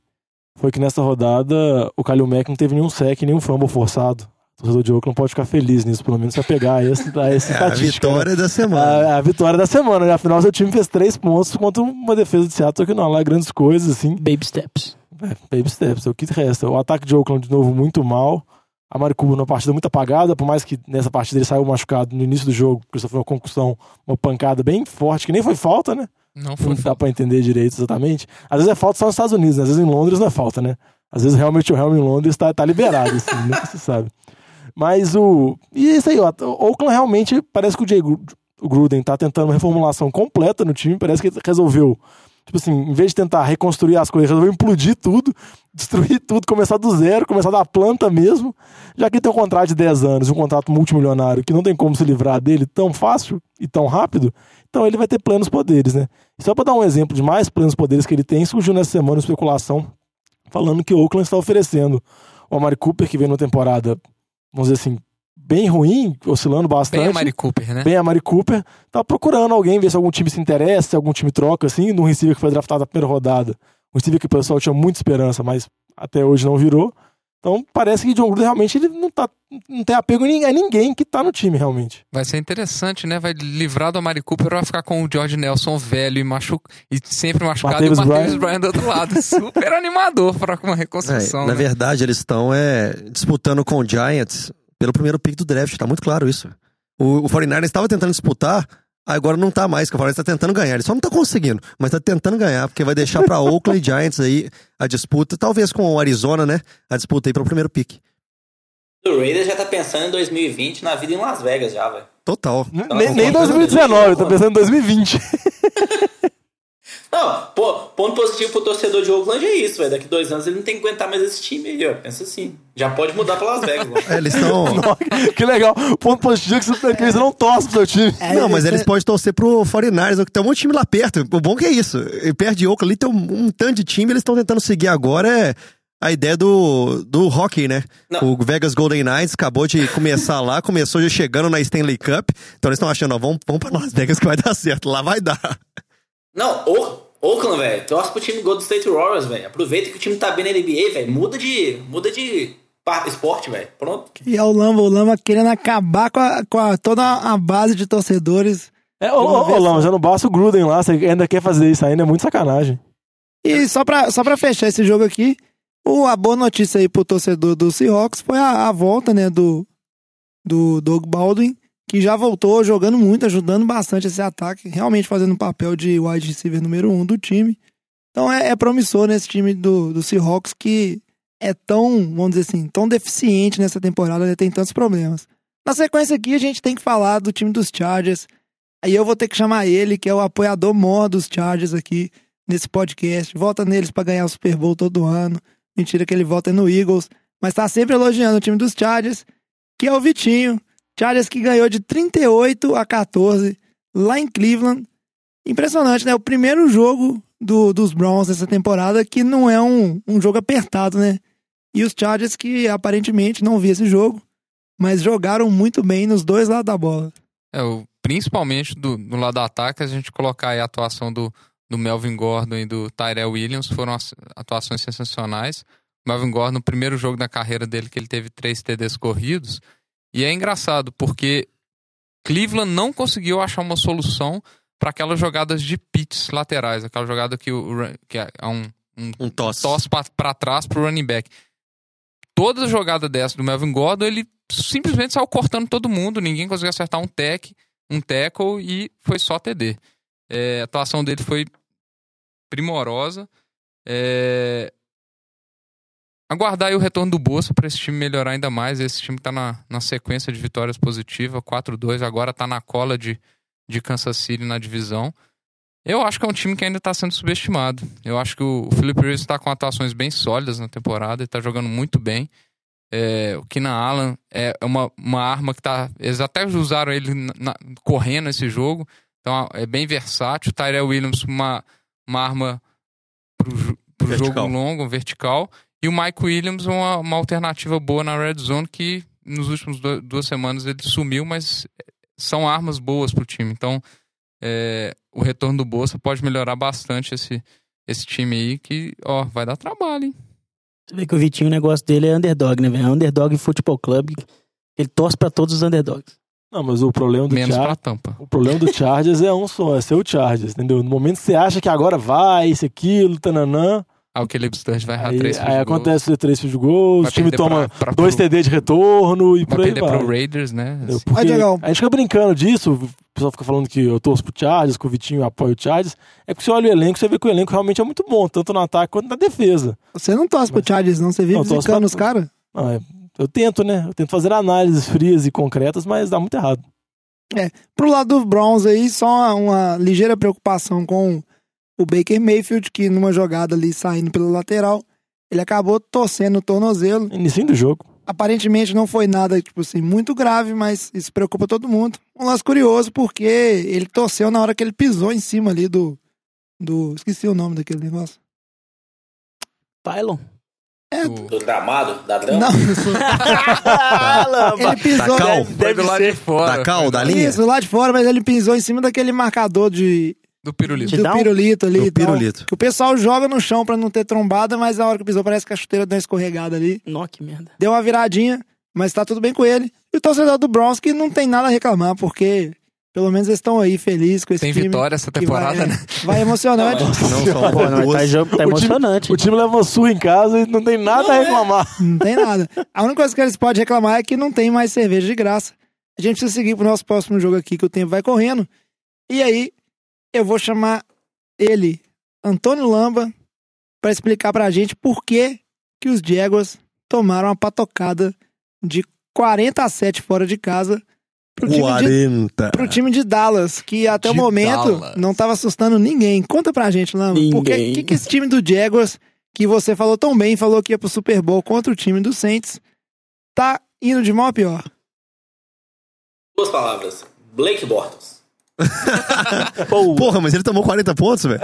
Foi que nessa rodada o Kalil Mack não teve nenhum sec, nenhum fumble forçado. O torcedor de Oakland pode ficar feliz nisso, pelo menos vai pegar esse, a essa É a estatística. vitória né? da semana. A, a vitória da semana, né? Afinal, seu time fez três pontos contra uma defesa de Seattle que não lá grandes coisas, assim. Baby steps. É, baby steps, é o que resta. O ataque de Oakland, de novo, muito mal. A Mari Cooper numa partida muito apagada, por mais que nessa partida ele saiu machucado no início do jogo, porque sofreu uma concussão, uma pancada bem forte, que nem foi falta, né? Não Não foi dá pra entender direito exatamente. Às vezes é falta só nos Estados Unidos, né? às vezes em Londres não é falta, né? Às vezes realmente o Helm em Londres tá, tá liberado, assim, nunca se sabe. Mas o. E é isso aí, ó. O Oakland realmente parece que o Jay Gruden tá tentando uma reformulação completa no time. Parece que ele resolveu. Tipo assim, em vez de tentar reconstruir as coisas, resolveu implodir tudo, destruir tudo, começar do zero, começar da planta mesmo. Já que tem um contrato de 10 anos, um contrato multimilionário, que não tem como se livrar dele tão fácil e tão rápido, então ele vai ter plenos poderes, né? Só para dar um exemplo de mais plenos poderes que ele tem, surgiu nessa semana uma especulação falando que o Oakland está oferecendo o Amari Cooper, que vem numa temporada, vamos dizer assim, bem ruim, oscilando bastante. Bem a Mari Cooper, né? Bem a Mari Cooper. Tá procurando alguém, ver se algum time se interessa, se algum time troca, assim, num receiver que foi draftado na primeira rodada. Um receiver que o pessoal tinha muita esperança, mas até hoje não virou. Então parece que John Gruden realmente ele não, tá, não tem apego a ninguém, a ninguém que tá no time, realmente. Vai ser interessante, né? Vai livrar do Amari Cooper vai ficar com o George Nelson velho e, machu... e sempre machucado Martavis e o Martavis Bryant. Bryant do outro lado. Super animador para uma É, reconstrução. na né? verdade, eles estão é, disputando com o Giants pelo primeiro pick do draft, tá muito claro isso. O, o 49ers estava tentando disputar, agora não tá mais, que o 49ers tá tentando ganhar. Ele só não tá conseguindo, mas tá tentando ganhar, porque vai deixar pra Oakland Giants aí a disputa, talvez com o Arizona, né? A disputa aí pelo primeiro pick. O Raiders já tá pensando em 2020 na vida em Las Vegas já, velho. Total. nem nem 2019, tá pensando em 2020. Não, pô, ponto positivo pro torcedor de Oakland é isso, velho. Daqui dois anos ele não tem que aguentar mais esse time aí, ó. Pensa assim. Já pode mudar pra Las Vegas. É, eles estão. que legal. Ponto positivo é que você, que você não torce pro seu time. não, mas eles podem torcer pro 49ers, que tem um monte de time lá perto. O bom que é isso. E perto de Oakland ali tem um, um tanto de time, eles estão tentando seguir agora é a ideia do, do hockey, né? O Vegas Golden Knights acabou de começar lá, começou já chegando na Stanley Cup. Então eles estão achando, ó, vamos, vamos pra Las Vegas que vai dar certo. Lá vai dar. Não, o- Oakland, velho. Torce pro time Golden State Warriors, velho. Aproveita que o time tá bem na NBA, velho. Muda de. Muda de esporte, velho. Pronto. E é o Lamba, o Lamba querendo acabar com, a- com a- toda a base de torcedores. É, ô, ô, ô, Lão, já não basta o Gruden lá, você ainda quer fazer isso ainda, é muito sacanagem. E só pra, só pra fechar esse jogo aqui, o, a boa notícia aí pro torcedor do Seahawks foi a, a volta, né, do, do Doug Baldwin, que já voltou jogando muito, ajudando bastante esse ataque, realmente fazendo o papel de wide receiver número um do time. Então é, é promissor nesse time do, do Seahawks que é tão, vamos dizer assim, tão deficiente nessa temporada, né, tem tantos problemas. Na sequência aqui a gente tem que falar do time dos Chargers. Aí eu vou ter que chamar ele, que é o apoiador maior dos Chargers aqui nesse podcast. Vota neles pra ganhar o Super Bowl todo ano. Mentira que ele vota no Eagles, mas tá sempre elogiando o time dos Chargers, que é o Vitinho. Chargers que ganhou de 38 a 14 lá em Cleveland. Impressionante, né? O primeiro jogo do- dos Browns nessa temporada que não é um, um jogo apertado, né? E os Chargers que aparentemente não vi esse jogo, mas jogaram muito bem nos dois lados da bola. É, o, principalmente do, do lado do ataque, a gente colocar aí a atuação do, do Melvin Gordon e do Tyrell Williams, foram atuações sensacionais. O Melvin Gordon, no primeiro jogo da carreira dele, que ele teve três TDs corridos. E é engraçado, porque Cleveland não conseguiu achar uma solução para aquelas jogadas de pitch laterais, aquela jogada que, o, que é um, um, um tosse, para trás pro running back. Toda jogada dessa do Melvin Gordon, ele simplesmente saiu cortando todo mundo, ninguém conseguiu acertar um tech, um tackle e foi só TD. É, a atuação dele foi primorosa. É, Aguardar aí o retorno do Bolsa para esse time melhorar ainda mais. Esse time está na, na sequência de vitórias positivas, 4-2, agora está na cola de, de Kansas City na divisão. Eu acho que é um time que ainda está sendo subestimado. Eu acho que o, o Philip Rivers está com atuações bem sólidas na temporada, está jogando muito bem. É, o Keenan Allen é uma, uma arma que tá. Eles até usaram ele na- na- correndo nesse jogo, então é bem versátil. O Tyrell Williams, uma, uma arma pro, pro jogo longo, vertical. E o Mike Williams, uma, uma alternativa boa na red zone que nos últimos do- duas semanas ele sumiu, mas são armas boas pro time. Então, é, o retorno do Bolsa pode melhorar bastante esse, esse time aí, que, ó, vai dar trabalho, hein? Você vê que o Vitinho, o negócio dele é underdog, né, velho? É underdog futebol club. Ele torce pra todos os underdogs. Não, mas o problema do Menos Char- pra tampa. O problema do Chargers é um só, é ser o Chargers, entendeu? No momento que você acha que agora vai, isso, aquilo, tananã. Aí o Caleb Sturge vai errar Aí, três aí goals. acontece três field goals, Vai o time toma pra- pra- dois pro- TD de retorno e Vai por aí perder vai. pro Raiders, né? Assim. Porque Diogão. a gente fica brincando disso, o pessoal fica falando que eu torço pro Chargers, que o Vitinho apoia o Chargers. É que você olha o elenco, você vê que o elenco realmente é muito bom, tanto no ataque quanto na defesa. Você não torce pro Chargers, não? Você vive Não, torço zicando pra- os caras? Não, é- eu tento, né? Eu tento fazer análises frias e concretas, mas dá muito errado. Pro lado do Browns aí, só uma ligeira preocupação com o Baker Mayfield, que numa jogada ali saindo pela lateral, ele acabou torcendo o tornozelo. Início do jogo. Aparentemente não foi nada, tipo assim, muito grave, mas isso preocupa todo mundo. Um lance curioso, porque ele torceu na hora que ele pisou em cima ali do. do esqueci o nome daquele negócio. Tylon. É, Do gramado, da grama. não, isso- ele pisou. Da cal? Foi do lado de fora. Da cal, da do- linha? Isso, lá de fora, mas ele pisou em cima daquele marcador de, Do pirulito. do pirulito ali. Do pirulito. Que o pessoal joga no chão pra não ter trombada, mas na hora que pisou parece que a chuteira deu uma escorregada ali. Nó, que merda. Deu uma viradinha, mas tá tudo bem com ele. E o torcedor do Browns que não tem nada a reclamar, porque pelo menos eles estão aí felizes com esse Tem time. vitória essa temporada, vai, né? Vai emocionante. Não, são Pô, não, tá, jogo, tá O time- emocionante. O time leva surra em casa e não tem nada a reclamar. Não tem nada. A única coisa que eles podem reclamar é que não tem mais cerveja de graça. A gente precisa seguir pro nosso próximo jogo aqui, que o tempo vai correndo. E aí, eu vou chamar ele, Antônio Lamba, pra explicar pra gente por que, que os Jaguars tomaram uma patocada de 40 a 7 fora de casa pro time de 40. pro time de Dallas, que até o De momento Dallas. não tava assustando ninguém. Conta pra gente, Lama. Por que, que esse time do Jaguars, que você falou tão bem, falou que ia pro Super Bowl contra o time do Saints, tá indo de mal a pior? Duas palavras. Blake Bortles. Porra, mas ele tomou 40 pontos, velho.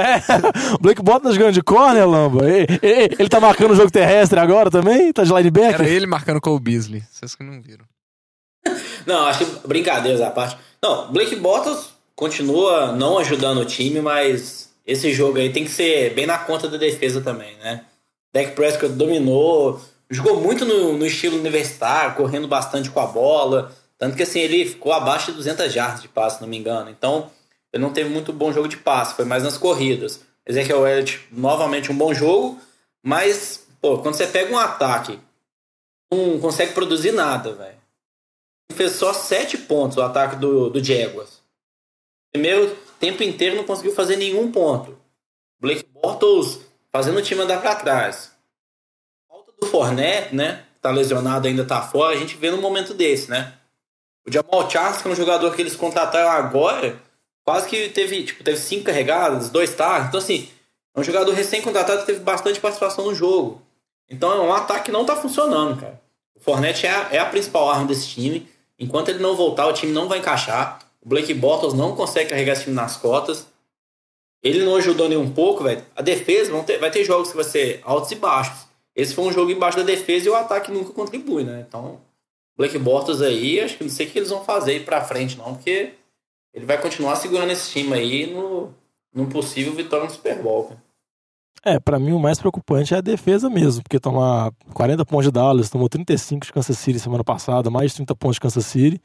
O Blake Bottas jogando de corner, Lamba. Ele, ele- ele tá marcando o jogo terrestre agora também? Tá de linebacker? Era ele marcando com o Beasley. Vocês que não viram. Não, acho que brincadeiras à parte. Não, Blake Bortles continua não ajudando o time, mas esse jogo aí tem que ser bem na conta da defesa também, né? Dak Prescott dominou, jogou muito no, no estilo universitário, correndo bastante com a bola. Tanto que assim, ele ficou abaixo de 200 jardas de passe, se não me engano. Então, ele não teve muito bom jogo de passe, foi mais nas corridas. Ezekiel Elliott, novamente um bom jogo, mas, pô, quando você pega um ataque, não consegue produzir nada, velho fez só 7 pontos o ataque do, do Jaguars. Primeiro tempo inteiro não conseguiu fazer nenhum ponto. Blake Bortles fazendo o time andar para trás. Falta do Fournette, né? Tá lesionado ainda tá fora. A gente vê num momento desse, né? O Jamal Charles, que é um jogador que eles contrataram agora, quase que teve, tipo, teve cinco carregadas, dois targets. Então, assim, é um jogador recém-contratado que teve bastante participação no jogo. Então, é um ataque que não tá funcionando, cara. O Fournette é a, é a principal arma desse time. Enquanto ele não voltar, o time não vai encaixar. O Blake Bortles não consegue carregar esse time nas cotas. Ele não ajudou nem um pouco, velho. A defesa ter- vai ter jogos que vai ser altos e baixos. Esse foi um jogo embaixo da defesa e o ataque nunca contribui, né? Então, Blake Bortles aí, acho que não sei o que eles vão fazer aí pra frente, não, porque ele vai continuar segurando esse time aí no, possível vitória no Super Bowl, cara. É, pra mim o mais preocupante é a defesa mesmo, porque tomar 40 pontos de Dallas, tomou 35 de Kansas City semana passada, mais de 30 pontos de Kansas City,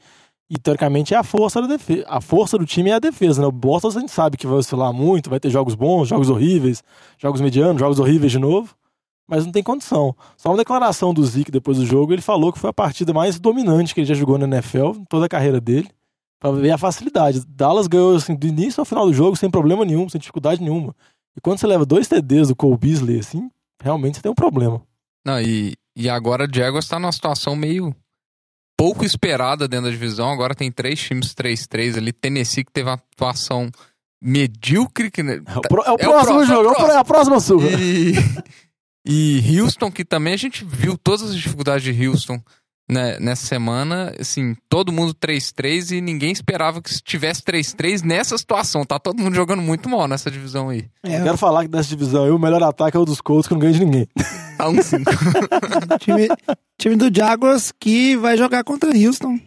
e teoricamente é a força da defesa. A força do time é a defesa, né? O Boston a gente sabe que vai oscilar muito, vai ter jogos bons, jogos horríveis, jogos medianos, jogos horríveis de novo, mas não tem condição. Só uma declaração do Zeke depois do jogo, ele falou que foi a partida mais dominante que ele já jogou na NFL, em toda a carreira dele, pra ver a facilidade. Dallas ganhou assim, do início ao final do jogo sem problema nenhum, sem dificuldade nenhuma. E quando você leva dois TDs do Cole Beasley, assim, realmente você tem um problema. Não, e, e agora o Jaguars tá numa situação meio pouco esperada dentro da divisão. Agora tem três times 3-3 ali. Tennessee que teve uma atuação medíocre. Que, É o, pro- é o É o próximo jogo, é o é o pro- é a próxima surra. E, e Houston, que também a gente viu todas as dificuldades de Houston né, nessa semana. Assim, todo mundo 3-3 e ninguém esperava que tivesse 3-3 nessa situação. Tá todo mundo jogando muito mal nessa divisão aí. É, Eu quero falar que dessa divisão aí, o melhor ataque é o dos Colts, que não ganha de ninguém. Tá um 5. time, time do Jaguars que vai jogar contra Houston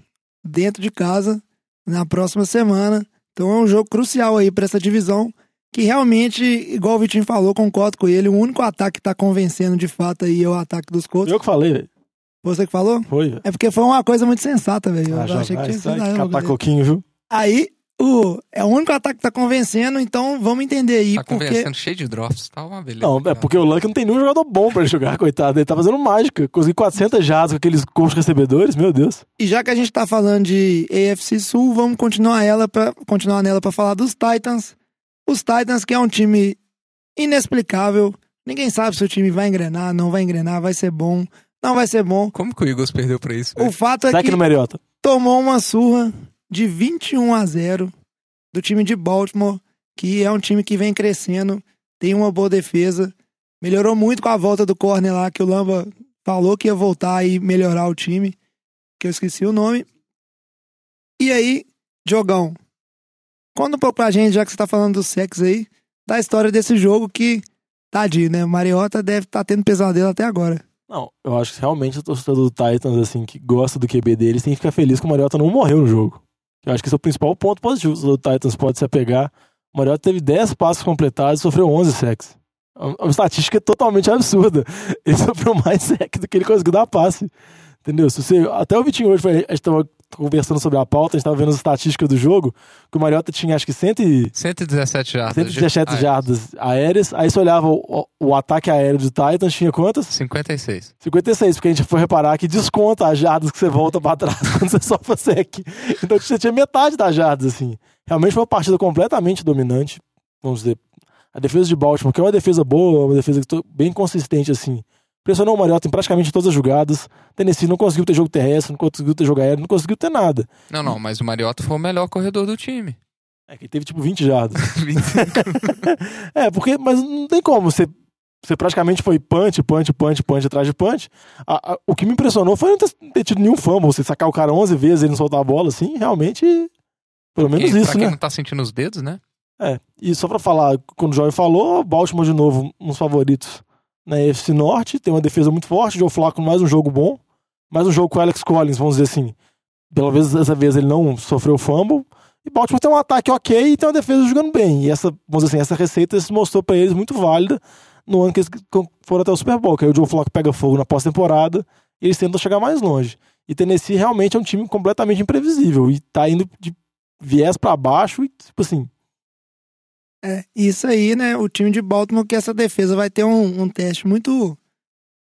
dentro de casa na próxima semana. Então é um jogo crucial aí pra essa divisão. Que realmente, igual o Vitinho falou, concordo com ele. O único ataque que tá convencendo de fato aí é o ataque dos Colts. Eu que falei, velho. Você que falou? Foi, velho. É porque foi uma coisa muito sensata, velho. Ah, Eu achei que tinha eu, catar velho. coquinho, viu? Aí, O, é o único ataque que tá convencendo, então vamos entender aí. Tá porque... conversando cheio de drops, tá uma beleza. Não, é porque o Luck não tem nenhum jogador bom pra ele jogar, coitado. Ele tá fazendo mágica. Conseguiu 400 jardas com aqueles coach recebedores, meu Deus. E já que a gente tá falando de AFC Sul, vamos continuar ela para continuar nela para falar dos Titans. Os Titans que é um time inexplicável. Ninguém sabe se o time vai engrenar, não vai engrenar, vai ser bom, não vai ser bom. Como que o Eagles perdeu pra isso? O fato é que no Mariota. tomou uma surra de 21 a 0 do time de Baltimore, que é um time que vem crescendo, tem uma boa defesa, melhorou muito com a volta do corner lá, que o Lamba falou que ia voltar e melhorar o time, que eu esqueci o nome. E aí, Jogão, conta um pouco pra gente, já que você tá falando do sexo aí, da história desse jogo que, tadinho, né? Mariota deve estar tendo pesadelo até agora. Não, eu acho que realmente o torcedor do Titans, assim, que gosta do QB deles, tem que ficar feliz que o Mariota não morreu no jogo. Eu acho que esse é o principal ponto positivo do Titans pode se apegar. O Mariota teve 10 passos completados e sofreu 11 sacks. É uma estatística totalmente absurda. Ele sofreu mais sec do que ele conseguiu dar passe. Entendeu? Se você, até o Vitinho hoje, a gente tava conversando sobre a pauta, a gente tava vendo as estatísticas do jogo, que o Mariota tinha acho que 100 e... 117 jardas. 117 Ah, jardas aéreas. Aí você olhava o, o ataque aéreo do Titans, tinha quantas? 56. 56, porque a gente foi reparar que desconta as jardas que você volta pra trás quando você sofre sec. Então você tinha metade das jardas, assim. Realmente foi uma partida completamente dominante. Vamos dizer, a defesa de Baltimore, que é uma defesa boa, uma defesa bem consistente, assim. Pressionou o Mariota em praticamente todas as jogadas. Tennessee não conseguiu ter jogo terrestre, não conseguiu ter jogo aéreo, não conseguiu ter nada. Não, não, mas o Mariota foi o melhor corredor do time. É que teve tipo 20 jardas. é, porque, mas não tem como. Você, você praticamente foi punch, punch, punch, punch atrás de punch. A- a- o que me impressionou foi não ter, ter tido nenhum fumble. Você sacar o cara 11 vezes e ele não soltar a bola, assim, realmente. Pelo menos Quem- isso, pra quem né? não tá sentindo os dedos, né? É, e só pra falar, quando o Joy falou, Baltimore de novo, uns favoritos na EFC Norte, tem uma defesa muito forte, Joe Flacco mais um jogo bom, mais um jogo com Alex Collins, vamos dizer assim. Pelo menos dessa vez ele não sofreu fumble. E Baltimore tem um ataque ok e tem uma defesa jogando bem. E essa, vamos dizer assim, essa receita se mostrou pra eles muito válida no ano que eles foram até o Super Bowl. Que aí o Joe Flacco pega fogo na pós-temporada e eles tentam chegar mais longe. E Tennessee realmente é um time completamente imprevisível e tá indo de viés pra baixo e, tipo assim, É, isso aí, né? O time de Baltimore, que essa defesa vai ter um, um teste muito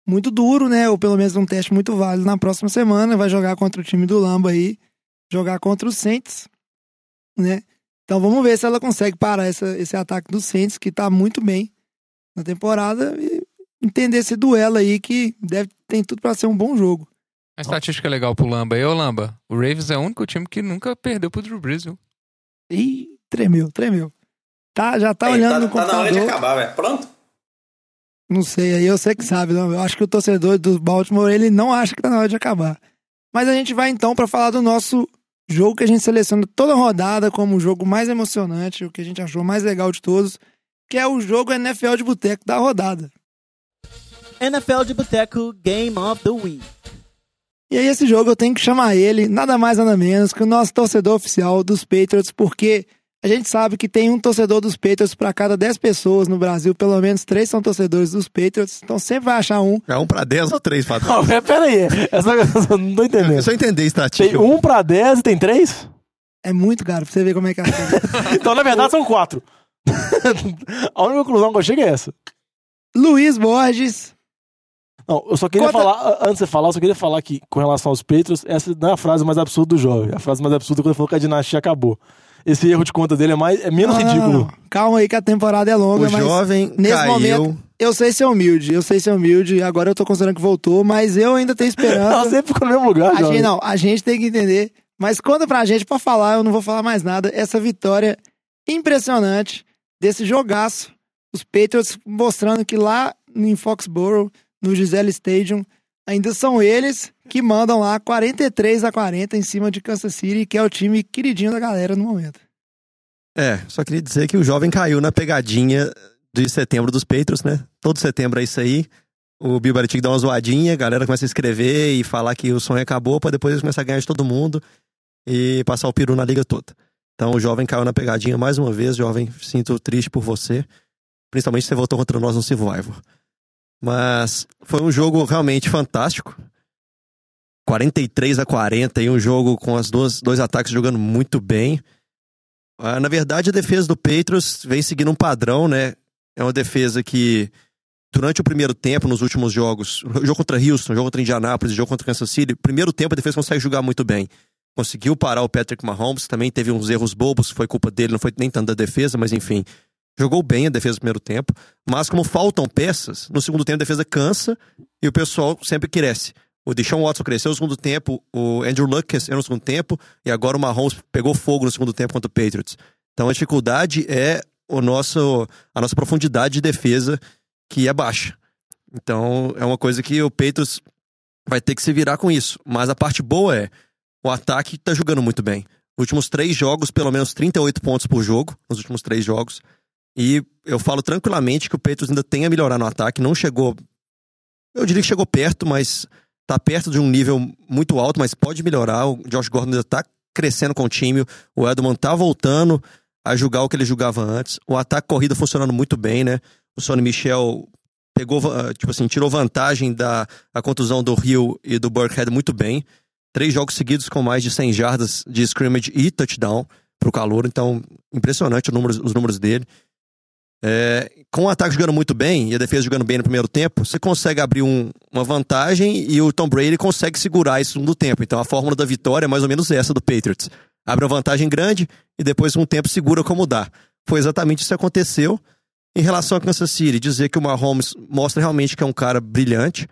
muito duro, né? Ou pelo menos um teste muito válido na próxima semana. Vai jogar contra o time do Lamba aí, jogar contra os Saints, né? Então vamos ver se ela consegue parar essa, esse ataque dos Saints, que tá muito bem na temporada, e entender esse duelo aí que deve tem tudo pra ser um bom jogo. Uma estatística legal pro Lamba. E ô, Lamba, o Ravens é o único time que nunca perdeu pro Drew Brees, viu? Ih, tremeu, tremeu. Tá, já tá Ei, olhando tá, no tá na hora de computador. acabar, velho. Pronto? Não sei, aí eu sei que sabe. Não. Eu acho que o torcedor do Baltimore, ele não acha que tá na hora de acabar. Mas a gente vai então pra falar do nosso jogo que a gente seleciona toda rodada como o jogo mais emocionante, o que a gente achou mais legal de todos, que é o jogo NFL de boteco da rodada. NFL de Boteco Game of the Week. E aí esse jogo eu tenho que chamar ele, nada mais nada menos que o nosso torcedor oficial dos Patriots, porque a gente sabe que tem um torcedor dos Patriots para cada 10 pessoas no Brasil, pelo menos três são torcedores dos Patriots, então sempre vai achar um. É um pra 10 ou três pra Não, pera- aí. Essa, eu não tô entendendo. É só entender a estatística. Tem um pra 10 e tem três? É muito caro, pra você ver como é que é. Então, na verdade, são quatro. a única conclusão que eu chego é essa. Luiz Borges. Não, eu só queria Conta- falar, antes de você falar, eu só queria falar que, com relação aos Patriots, essa não é a frase mais absurda do jovem. A frase mais absurda é quando ele falou que a dinastia acabou. Esse erro de conta dele é, mais, é menos Não, não, ridículo. não. Calma aí que a temporada é longa, O mas jovem nesse caiu. momento eu sei ser humilde, eu sei ser humilde, agora eu tô considerando que voltou, mas eu ainda tenho Ela esperança. sempre ficou no mesmo lugar, A jovem. gente, não, a gente tem que entender. Mas conta pra gente, pra falar, eu não vou falar mais nada, essa vitória impressionante desse jogaço. Os Patriots mostrando que lá em Foxborough, no Gisele Stadium, ainda são eles que mandam lá 43 a 40 em cima de Kansas City, que é o time queridinho da galera no momento. É, só queria dizer que o jovem caiu na pegadinha de setembro dos Patriots, né? Todo setembro é isso aí. O Bill Belichick dá uma zoadinha, a galera começa a escrever e falar que o sonho acabou pra depois começar a ganhar de todo mundo e passar o peru na liga toda. Então o jovem caiu na pegadinha mais uma vez, jovem, sinto triste por você. Principalmente se você voltou contra nós no Survivor. Mas foi um jogo realmente fantástico. 43 a 40 e um jogo com duas dois ataques jogando muito bem. Ah, na verdade, a defesa do Patriots vem seguindo um padrão, né? É uma defesa que, durante o primeiro tempo, nos últimos jogos, jogo contra Houston, jogo contra Indianapolis, o jogo contra Kansas City, primeiro tempo a defesa consegue jogar muito bem. Conseguiu parar o Patrick Mahomes, também teve uns erros bobos, foi culpa dele, não foi nem tanto da defesa, mas enfim. Jogou bem a defesa no primeiro tempo, mas como faltam peças, no segundo tempo a defesa cansa e o pessoal sempre cresce. O Deshaun Watson cresceu no segundo tempo, o Andrew Luck cresceu no segundo tempo, e agora o Mahomes pegou fogo no segundo tempo contra o Patriots. Então a dificuldade é o nosso, a nossa profundidade de defesa, que é baixa. Então é uma coisa que o Patriots vai ter que se virar com isso. Mas a parte boa é, o ataque tá jogando muito bem. Nos últimos três jogos, pelo menos 38 pontos por jogo, nos últimos três jogos. E eu falo tranquilamente que o Patriots ainda tem a melhorar no ataque, não chegou... Eu diria que chegou perto, mas tá perto de um nível muito alto, mas pode melhorar. O Josh Gordon ainda tá crescendo com o time. O Edmond tá voltando a jogar o que ele jogava antes. O ataque corrida funcionando muito bem, né? O Sonny Michel pegou, tipo assim, tirou vantagem da a contusão do Rio e do Burkhead muito bem. Três jogos seguidos com mais de 100 jardas de scrimmage e touchdown pro calor. Então, impressionante os números, os números dele. É, com o ataque jogando muito bem e a defesa jogando bem no primeiro tempo, você consegue abrir um, uma vantagem e o Tom Brady consegue segurar isso no segundo tempo. Então a fórmula da vitória é mais ou menos essa do Patriots. Abre uma vantagem grande e depois um tempo segura como dá. Foi exatamente isso que aconteceu. Em relação a Kansas City, dizer que o Mahomes mostra realmente que é um cara brilhante,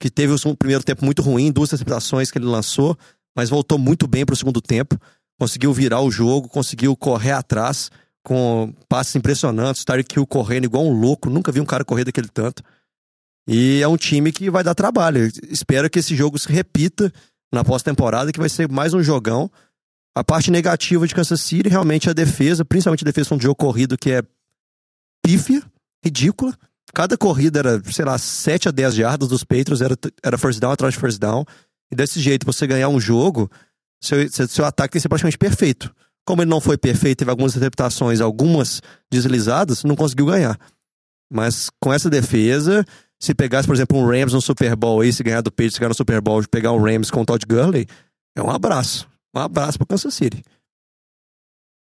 que teve um primeiro tempo muito ruim, duas interceptações que ele lançou, mas voltou muito bem para o segundo tempo, conseguiu virar o jogo, conseguiu correr atrás com passes impressionantes, Hill correndo igual um louco, nunca vi um cara correr daquele tanto. E é um time que vai dar trabalho. Espero que esse jogo se repita na pós-temporada, que vai ser mais um jogão. A parte negativa de Kansas City realmente é a defesa, principalmente a defesa de jogo corrido, que é pífia, ridícula. Cada corrida era, sei lá, 7 a 10 jardas dos Patriots, era, era first down atrás de first down. E desse jeito, você ganhar um jogo, seu, seu ataque tem que ser praticamente perfeito. Como ele não foi perfeito, teve algumas interpretações, algumas deslizadas, não conseguiu ganhar. Mas com essa defesa, se pegasse, por exemplo, um Rams no Super Bowl aí, se ganhar do Patriots, ganhar no Super Bowl, pegar um Rams com o Todd Gurley, é um abraço. Um abraço pro Kansas City.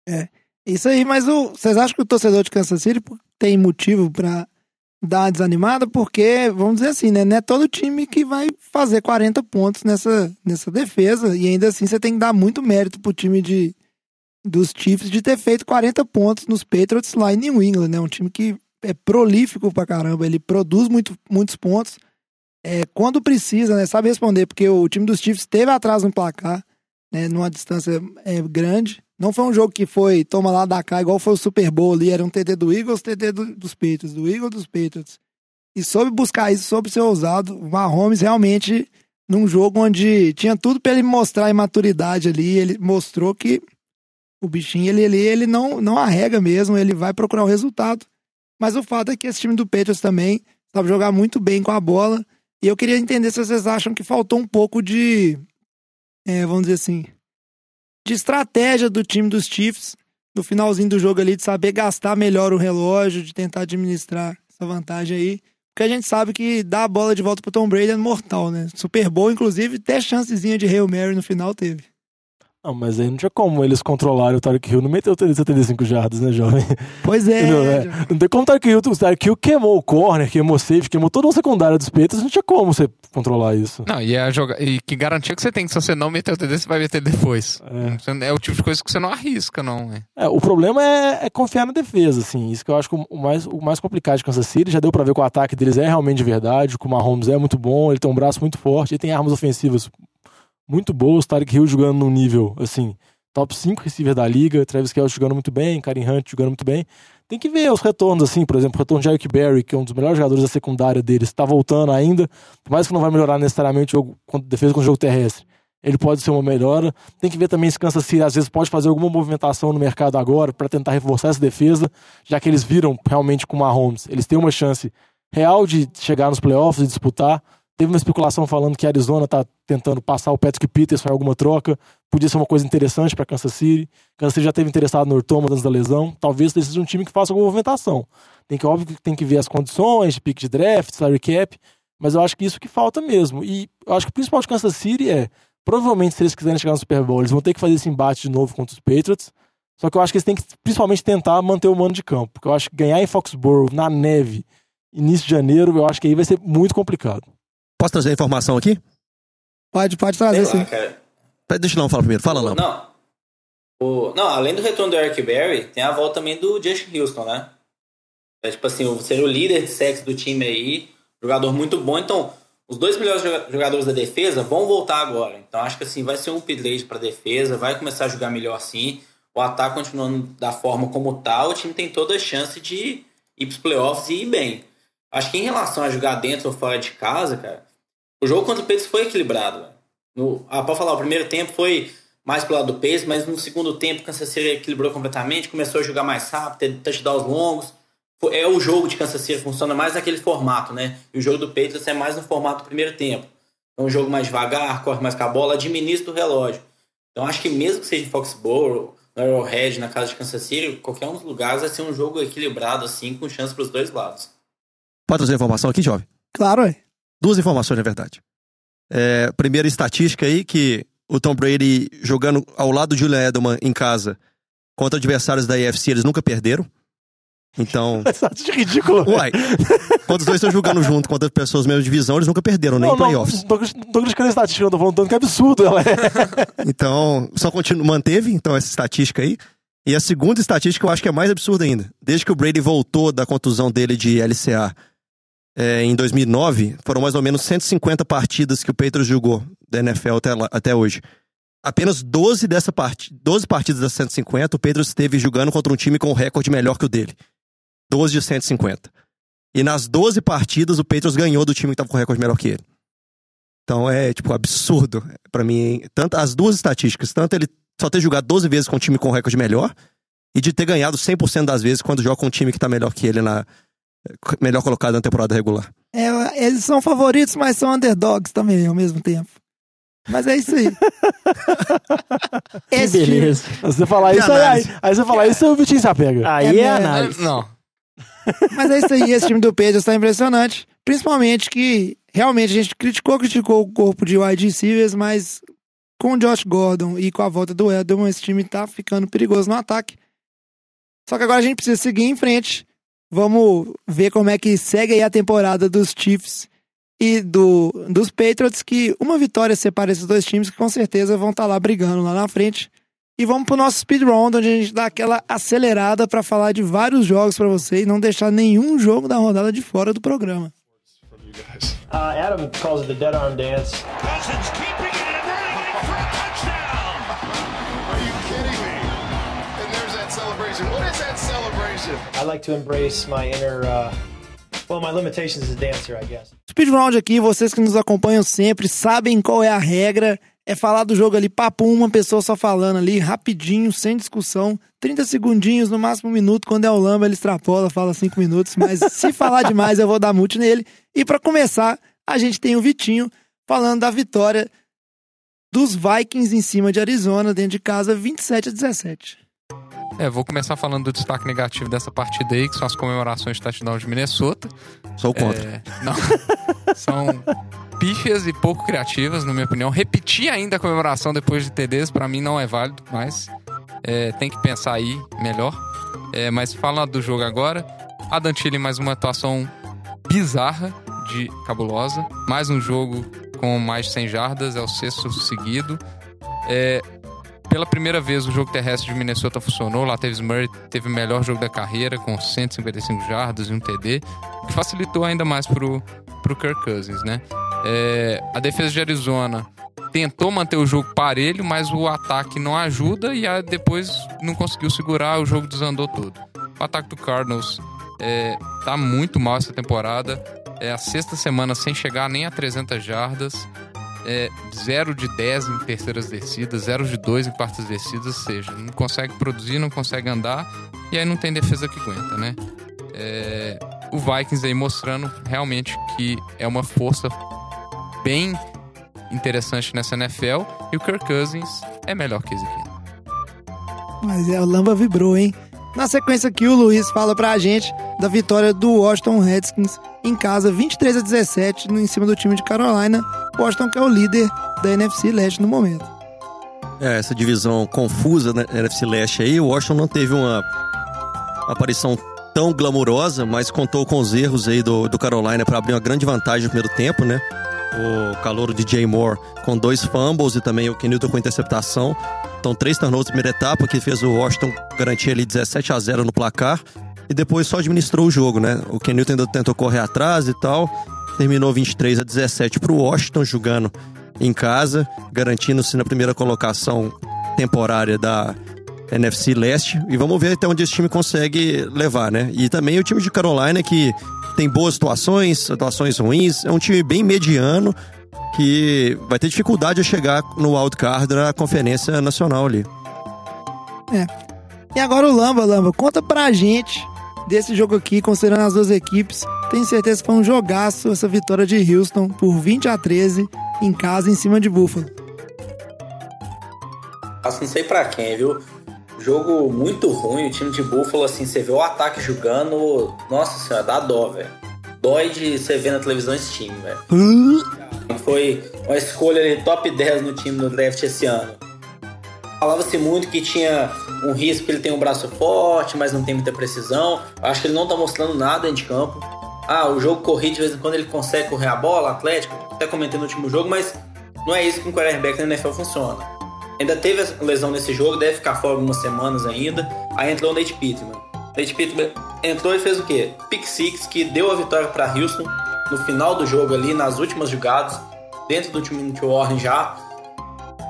É. Isso aí, mas vocês acham que o torcedor de Kansas City tem motivo pra dar uma desanimada? Porque, vamos dizer assim, né? Não é todo time que vai fazer 40 pontos nessa, nessa defesa. E ainda assim você tem que dar muito mérito pro time de, dos Chiefs de ter feito 40 pontos nos Patriots lá em New England, né? Um time que é prolífico pra caramba, ele produz muito, muitos pontos. É, quando precisa, né? Sabe responder, porque o time dos Chiefs teve atrás no placar, né? Numa distância é, grande. Não foi um jogo que foi toma lá da cá, igual foi o Super Bowl ali, era um TD do Eagles, TD do, dos Patriots, do Eagles dos Patriots. E soube buscar isso, soube ser ousado. O Mahomes realmente, num jogo onde tinha tudo pra ele mostrar imaturidade ali, ele mostrou que o bichinho ele, ele, ele não, não arrega mesmo, ele vai procurar o resultado. Mas o fato é que esse time do Patriots também sabe jogar muito bem com a bola. E eu queria entender se vocês acham que faltou um pouco de, é, vamos dizer assim, de estratégia do time dos Chiefs no finalzinho do jogo ali, de saber gastar melhor o relógio, de tentar administrar essa vantagem aí. Porque a gente sabe que dar a bola de volta pro Tom Brady é mortal, né? Super Bowl, inclusive, até chancezinha de Hail Mary no final teve. Não, mas aí não tinha como eles controlarem o Tarek Hill. Não meteu 75 jardas, né, jovem? Pois é. Não, é. não tem como o Tarek Hill. O Tarek Hill queimou o corner, queimou o safety, queimou toda a secundária dos Patriots. Não tinha como você controlar isso. Não, e, é joga... e que garantia que você tem que se você não meter o TD, você vai meter depois. É, é o tipo de coisa que você não arrisca, não. É, é o problema é, é, confiar na defesa, assim. Isso que eu acho que o mais, o mais complicado de Kansas City. Já deu pra ver que o ataque deles é realmente de verdade. Que o Mahomes é muito bom, ele tem um braço muito forte, ele tem armas ofensivas muito boas. O Tarek Hill jogando num nível, assim top 5 receiver da liga, Travis Kelce jogando muito bem, Karim Hunt jogando muito bem. Tem que ver os retornos, assim, por exemplo, o retorno de Eric Berry, que é um dos melhores jogadores da secundária deles, está voltando ainda, por mais que não vai melhorar necessariamente o jogo, defesa com o jogo terrestre. Ele pode ser uma melhora. Tem que ver também se Kansas City às vezes pode fazer alguma movimentação no mercado agora para tentar reforçar essa defesa, já que eles viram realmente com o Mahomes. Eles têm uma chance real de chegar nos playoffs e disputar. Teve uma especulação falando que a Arizona está tentando passar o Patrick Peterson em alguma troca. Podia ser uma coisa interessante para Kansas City. Kansas City já teve interessado no Thomas antes da lesão. Talvez seja um time que faça alguma movimentação. Tem que, óbvio, tem que ver as condições, de pick de draft, salary cap. Mas eu acho que isso que falta mesmo. E eu acho que o principal de Kansas City é, provavelmente, se eles quiserem chegar no Super Bowl, eles vão ter que fazer esse embate de novo contra os Patriots. Só que eu acho que eles têm que principalmente tentar manter o mano de campo. Porque eu acho que ganhar em Foxborough, na neve, início de janeiro, eu acho que aí vai ser muito complicado. Posso trazer a informação aqui? Pode, pode trazer Sei lá, sim. cara. Deixa o Lão falar primeiro. Fala, Lão. Não. O, não, além do retorno do Eric Berry, tem a volta também do Justin Houston, né? É tipo assim, o- ser o líder de sexo do time aí, jogador muito bom. Então, os dois melhores joga- jogadores da defesa vão voltar agora. Então, acho que assim, vai ser um upgrade pra defesa, vai começar a jogar melhor assim. O ataque continuando da forma como tá, o time tem toda a chance de ir pros playoffs e ir bem. Acho que em relação a jogar dentro ou fora de casa, cara, o jogo contra o Patriots foi equilibrado. velho. No, ah, pode falar, o primeiro tempo foi mais pro lado do Patriots, mas no segundo tempo o Kansas City equilibrou completamente, começou a jogar mais rápido, ter touchdowns longos. É o jogo de Kansas City, funciona mais naquele formato, né? E o jogo do Patriots é mais no formato do primeiro tempo. É um jogo mais devagar, corre mais com a bola, administra o relógio. Então acho que mesmo que seja em Foxborough, no Arrowhead, na casa de Kansas City, qualquer um dos lugares vai ser um jogo equilibrado, assim, com chance pros dois lados. Pode trazer a informação aqui, jovem? Claro, ué. Duas informações, na verdade. É, primeira estatística aí, que o Tom Brady jogando ao lado do Julian Edelman em casa contra adversários da AFC, eles nunca perderam. Então, Essa é ridículo. velho. uai, quando os dois estão jogando junto contra pessoas da mesma divisão, eles nunca perderam, nem Não, em não, playoffs. não, não tô criticando a estatística, eu tô falando tanto que é absurdo ela é. Então, só continua, manteve então essa estatística aí. E a segunda estatística eu acho que é mais absurda ainda. Desde que o Brady voltou da contusão dele de LCA é, em 2009, foram mais ou menos 150 partidas que o Patriots jogou da NFL até, lá- até hoje. Apenas 12, dessa part... 12 partidas das 150 o Patriots esteve jogando contra um time com um recorde melhor que o dele. 12 de 150. E nas 12 partidas o Patriots ganhou do time que estava com recorde melhor que ele. Então é, tipo, absurdo pra mim. Tanto, as duas estatísticas, tanto ele só ter jogado 12 vezes com um time com recorde melhor e de ter ganhado 100% das vezes quando joga com um time que tá melhor que ele na melhor colocado na temporada regular. É, eles são favoritos, mas são underdogs também ao mesmo tempo. Mas é isso aí. Esse time- beleza. Você falar isso, aí, aí, você falar isso, o Vitinho se apega. Aí É é, análise. Não. Mas é isso aí, esse time do Pedro está impressionante. Principalmente que realmente a gente criticou, criticou o corpo de wide receivers, mas com o Josh Gordon e com a volta do Edelman, esse time tá ficando perigoso no ataque. Só que agora a gente precisa seguir em frente. Vamos ver como é que segue aí a temporada dos Chiefs e do, dos Patriots, que uma vitória separa esses dois times que com certeza vão estar lá brigando lá na frente. E vamos pro nosso speed round, onde a gente dá aquela acelerada para falar de vários jogos para você e não deixar nenhum jogo da rodada de fora do programa. Uh, Adam calls it the dead arm dance. Cousins I like to embrace my inner, uh, well, my limitations as a dancer, I guess. Speed round aqui, vocês que nos acompanham sempre sabem qual é a regra. É falar do jogo ali, papo uma pessoa só falando ali, rapidinho, sem discussão. 30 segundinhos, no máximo um minuto. Quando é o Lamba, ele extrapola, fala 5 minutos. Mas se falar demais, eu vou dar mute nele. E para começar, a gente tem o Vitinho falando da vitória dos Vikings em cima de Arizona, dentro de casa, 27 a 17. É, vou começar falando do destaque negativo dessa partida aí, que são as comemorações de touchdown de Minnesota. Sou contra. É, não. São pífias e pouco criativas, na minha opinião. Repetir ainda a comemoração depois de TDs, pra mim, não é válido, mas é, tem que pensar aí melhor. É, mas falando do jogo agora, a Dantilli mais uma atuação bizarra de cabulosa. Mais um jogo com mais de 100 jardas, é o sexto seguido. É, pela primeira vez o jogo terrestre de Minnesota funcionou. Lá teve Murray, teve o melhor jogo da carreira, com 155 jardas e um TD, que facilitou ainda mais pro, pro Kirk Cousins, né? É, a defesa de Arizona tentou manter o jogo parelho, mas o ataque não ajuda e depois não conseguiu segurar, o jogo desandou todo. O ataque do Cardinals é, tá muito mal essa temporada. É a sexta semana sem chegar nem a 300 jardas. É 0 de 10 em terceiras descidas, 0 de 2 em quartas descidas, ou seja, não consegue produzir, não consegue andar, e aí não tem defesa que aguenta, né? É, o Vikings aí mostrando realmente que é uma força bem interessante nessa NFL, e o Kirk Cousins é melhor que Ezequiel. Mas é, o Lamba vibrou, hein? Na sequência aqui, o Luiz fala pra gente da vitória do Washington Redskins em casa, 23 a 17, no, em cima do time de Carolina. Washington que é o líder da NFC Leste no momento. É, essa divisão confusa na NFC Leste aí, o Washington não teve uma aparição tão glamurosa, mas contou com os erros aí do, do Carolina para abrir uma grande vantagem no primeiro tempo, né? O calouro de Jay Moore com dois fumbles e também o Kenilton com interceptação. Então, três turnovers na primeira etapa, que fez o Washington garantir ali 17 a 0 no placar. E depois só administrou o jogo, né? O Kenilton ainda tentou correr atrás e tal. Terminou 23 a 17 para o Washington, jogando em casa, garantindo-se na primeira colocação temporária da NFC Leste. E vamos ver até onde esse time consegue levar, né? E também o time de Carolina, que tem boas situações, situações ruins. É um time bem mediano, que vai ter dificuldade a chegar no wildcard da Conferência Nacional ali. É. E agora o Lamba, Lamba, conta pra gente desse jogo aqui, considerando as duas equipes. Tenho certeza que foi um jogaço essa vitória de Houston por 20 a 13 em casa em cima de Buffalo. Assim, não sei pra quem, viu? Jogo muito ruim, o time de Buffalo, assim, você vê o ataque jogando. Nossa senhora, dá dó, velho. Dói de você ver na televisão esse time, velho. Foi uma escolha ali, top 10 no time no draft esse ano. Falava-se muito que tinha um risco que ele tem um braço forte, mas não tem muita precisão. Acho que ele não tá mostrando nada dentro de campo. Ah, o jogo corrido, de vez em quando ele consegue correr a bola, Atlético. Até comentei no último jogo, mas não é isso que um quarterback na NFL funciona. Ainda teve lesão nesse jogo, deve ficar fora algumas semanas ainda. Aí entrou o Nate Pittman. Nate Pittman entrou e fez o quê? Pick six, que deu a vitória para Houston no final do jogo ali, nas últimas jogadas, dentro do time de Warren já.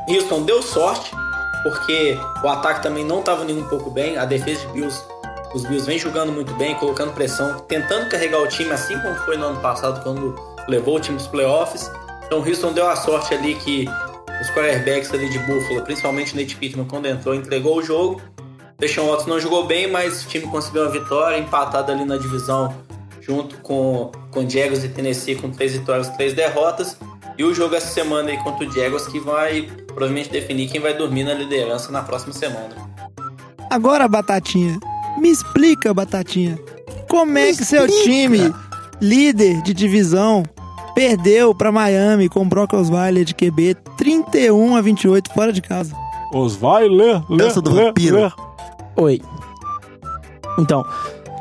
Houston deu sorte, porque o ataque também não estava nem um pouco bem. A defesa de Bills, os Bills vem jogando muito bem, colocando pressão, tentando carregar o time, assim como foi no ano passado, quando levou o time para os playoffs. Então Houston deu a sorte ali que os quarterbacks ali de Buffalo, principalmente o Nate Pittman, quando entrou, entregou o jogo. Deshaun Watson não jogou bem, mas o time conseguiu uma vitória, empatado ali na divisão, junto com, com Jaguars e Tennessee, com três vitórias, três derrotas. E o jogo essa semana aí contra o Jaguars, que vai provavelmente definir quem vai dormir na liderança na próxima semana. Agora, Batatinha, me explica, Batatinha, como é que seu time, líder de divisão, perdeu para Miami com o Brock Osweiler de QB 31 a 28 fora de casa? Osweiler, Dança do vampiro. Oi. Então,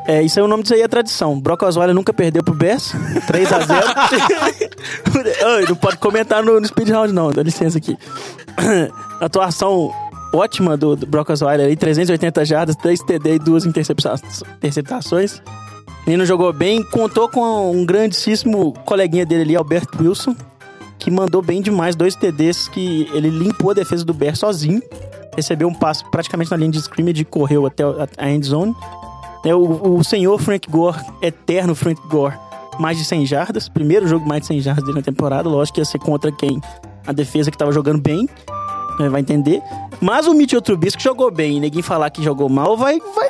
é, isso aí o nome disso aí é tradição. Brock Osweiler nunca perdeu pro Bears. 3 a 0 Oi, Não pode comentar no, no speed round, não. Dá licença aqui. Atuação ótima do, do Brock Osweiler aí. 380 jardas, 3 TD e 2 intercepta- interceptações. O menino jogou bem. Contou com um grandíssimo coleguinha dele ali, Alberto Wilson. Que mandou bem demais. Dois TDs que ele limpou a defesa do Bears sozinho. Recebeu um passo praticamente na linha de scrimmage e correu até a end zone. É o, o senhor Frank Gore, eterno Frank Gore, mais de 100 jardas. Primeiro jogo mais de 100 jardas dele na temporada. Lógico que ia ser contra quem? A defesa que tava jogando bem. né, Vai entender. Mas o Mitchell Trubisky jogou bem. E ninguém falar que jogou mal, vai... vai...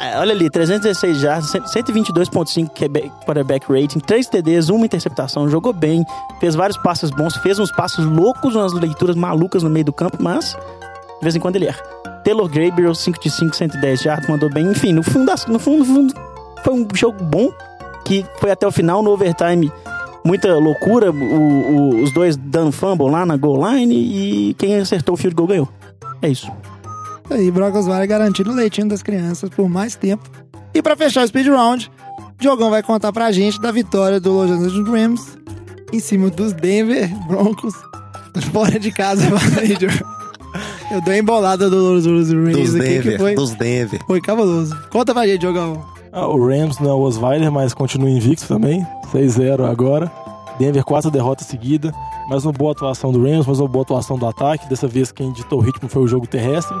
É, Olha ali, 316 jardas, 122.5 QB quarterback rating, 3 TDs, uma interceptação, jogou bem, fez vários passos bons, fez uns passos loucos, umas leituras malucas no meio do campo, mas de vez em quando ele erra. Taylor Gabriel, 5 de 5, 110 jardas, mandou bem. Enfim, no fundo, no fundo, no fundo, foi um jogo bom, que foi até o final, no overtime, muita loucura, o- o- os dois dando fumble lá na goal line e quem acertou o field goal ganhou. É isso. Aí, Brock Osweiler garantindo o leitinho das crianças por mais tempo. E pra fechar o speed round, Diogão vai contar pra gente da vitória do Los Angeles Rams em cima dos Denver Broncos fora de casa. Diogão. Eu dei embolada do Rams Dos aqui que Denver, foi, dos Denver. foi cabuloso. Conta pra gente, Diogão. Ah, o Rams não é o Osweiler, mas continua invicto também. 6-0 agora. Denver, quatro derrotas seguidas. Mais uma boa atuação do Rams, mais uma boa atuação do ataque. Dessa vez quem ditou o ritmo foi o jogo terrestre.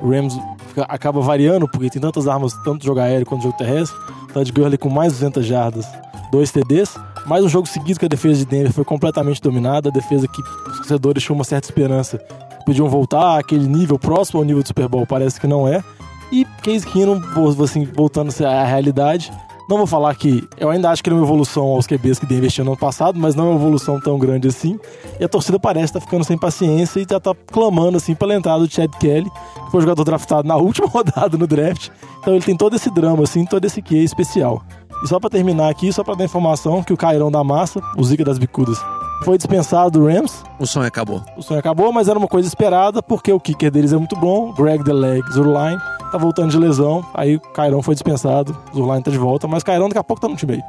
O Rams fica- acaba variando, porque tem tantas armas, tanto jogo aéreo quanto jogo terrestre. Todd Gurley com mais 200 jardas, dois TDs. Mais um jogo seguido que a defesa de Denver foi completamente dominada. A defesa que os torcedores tinham uma certa esperança. Podiam voltar àquele nível próximo ao nível do Super Bowl, parece que não é. E Case Keenum, assim, voltando à realidade, não vou falar que eu ainda acho que ele é uma evolução aos QBs que Denver tinha no ano passado, mas não é uma evolução tão grande assim. E a torcida parece estar ficando sem paciência e já tá clamando assim pela entrada do Chad Kelly, que foi jogador draftado na última rodada no draft. Então ele tem todo esse drama assim, todo esse quê especial. E só pra terminar aqui, só pra dar informação que o Cairão da Massa, o Zica das Bicudas, foi dispensado do Rams. O sonho acabou. O sonho acabou, mas era uma coisa esperada, porque o kicker deles é muito bom. Greg The Leg Zurline tá voltando de lesão. Aí o Cairão foi dispensado. Zurline tá de volta, mas Cairão daqui a pouco tá no time aí.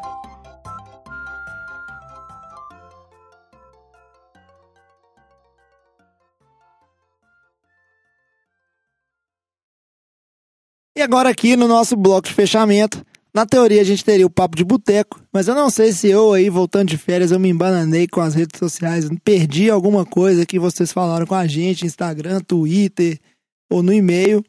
E agora aqui no nosso bloco de fechamento, na teoria a gente teria o papo de boteco, mas eu não sei se eu aí, voltando de férias, eu me embananei com as redes sociais, perdi alguma coisa que vocês falaram com a gente, Instagram, Twitter ou no e-mail.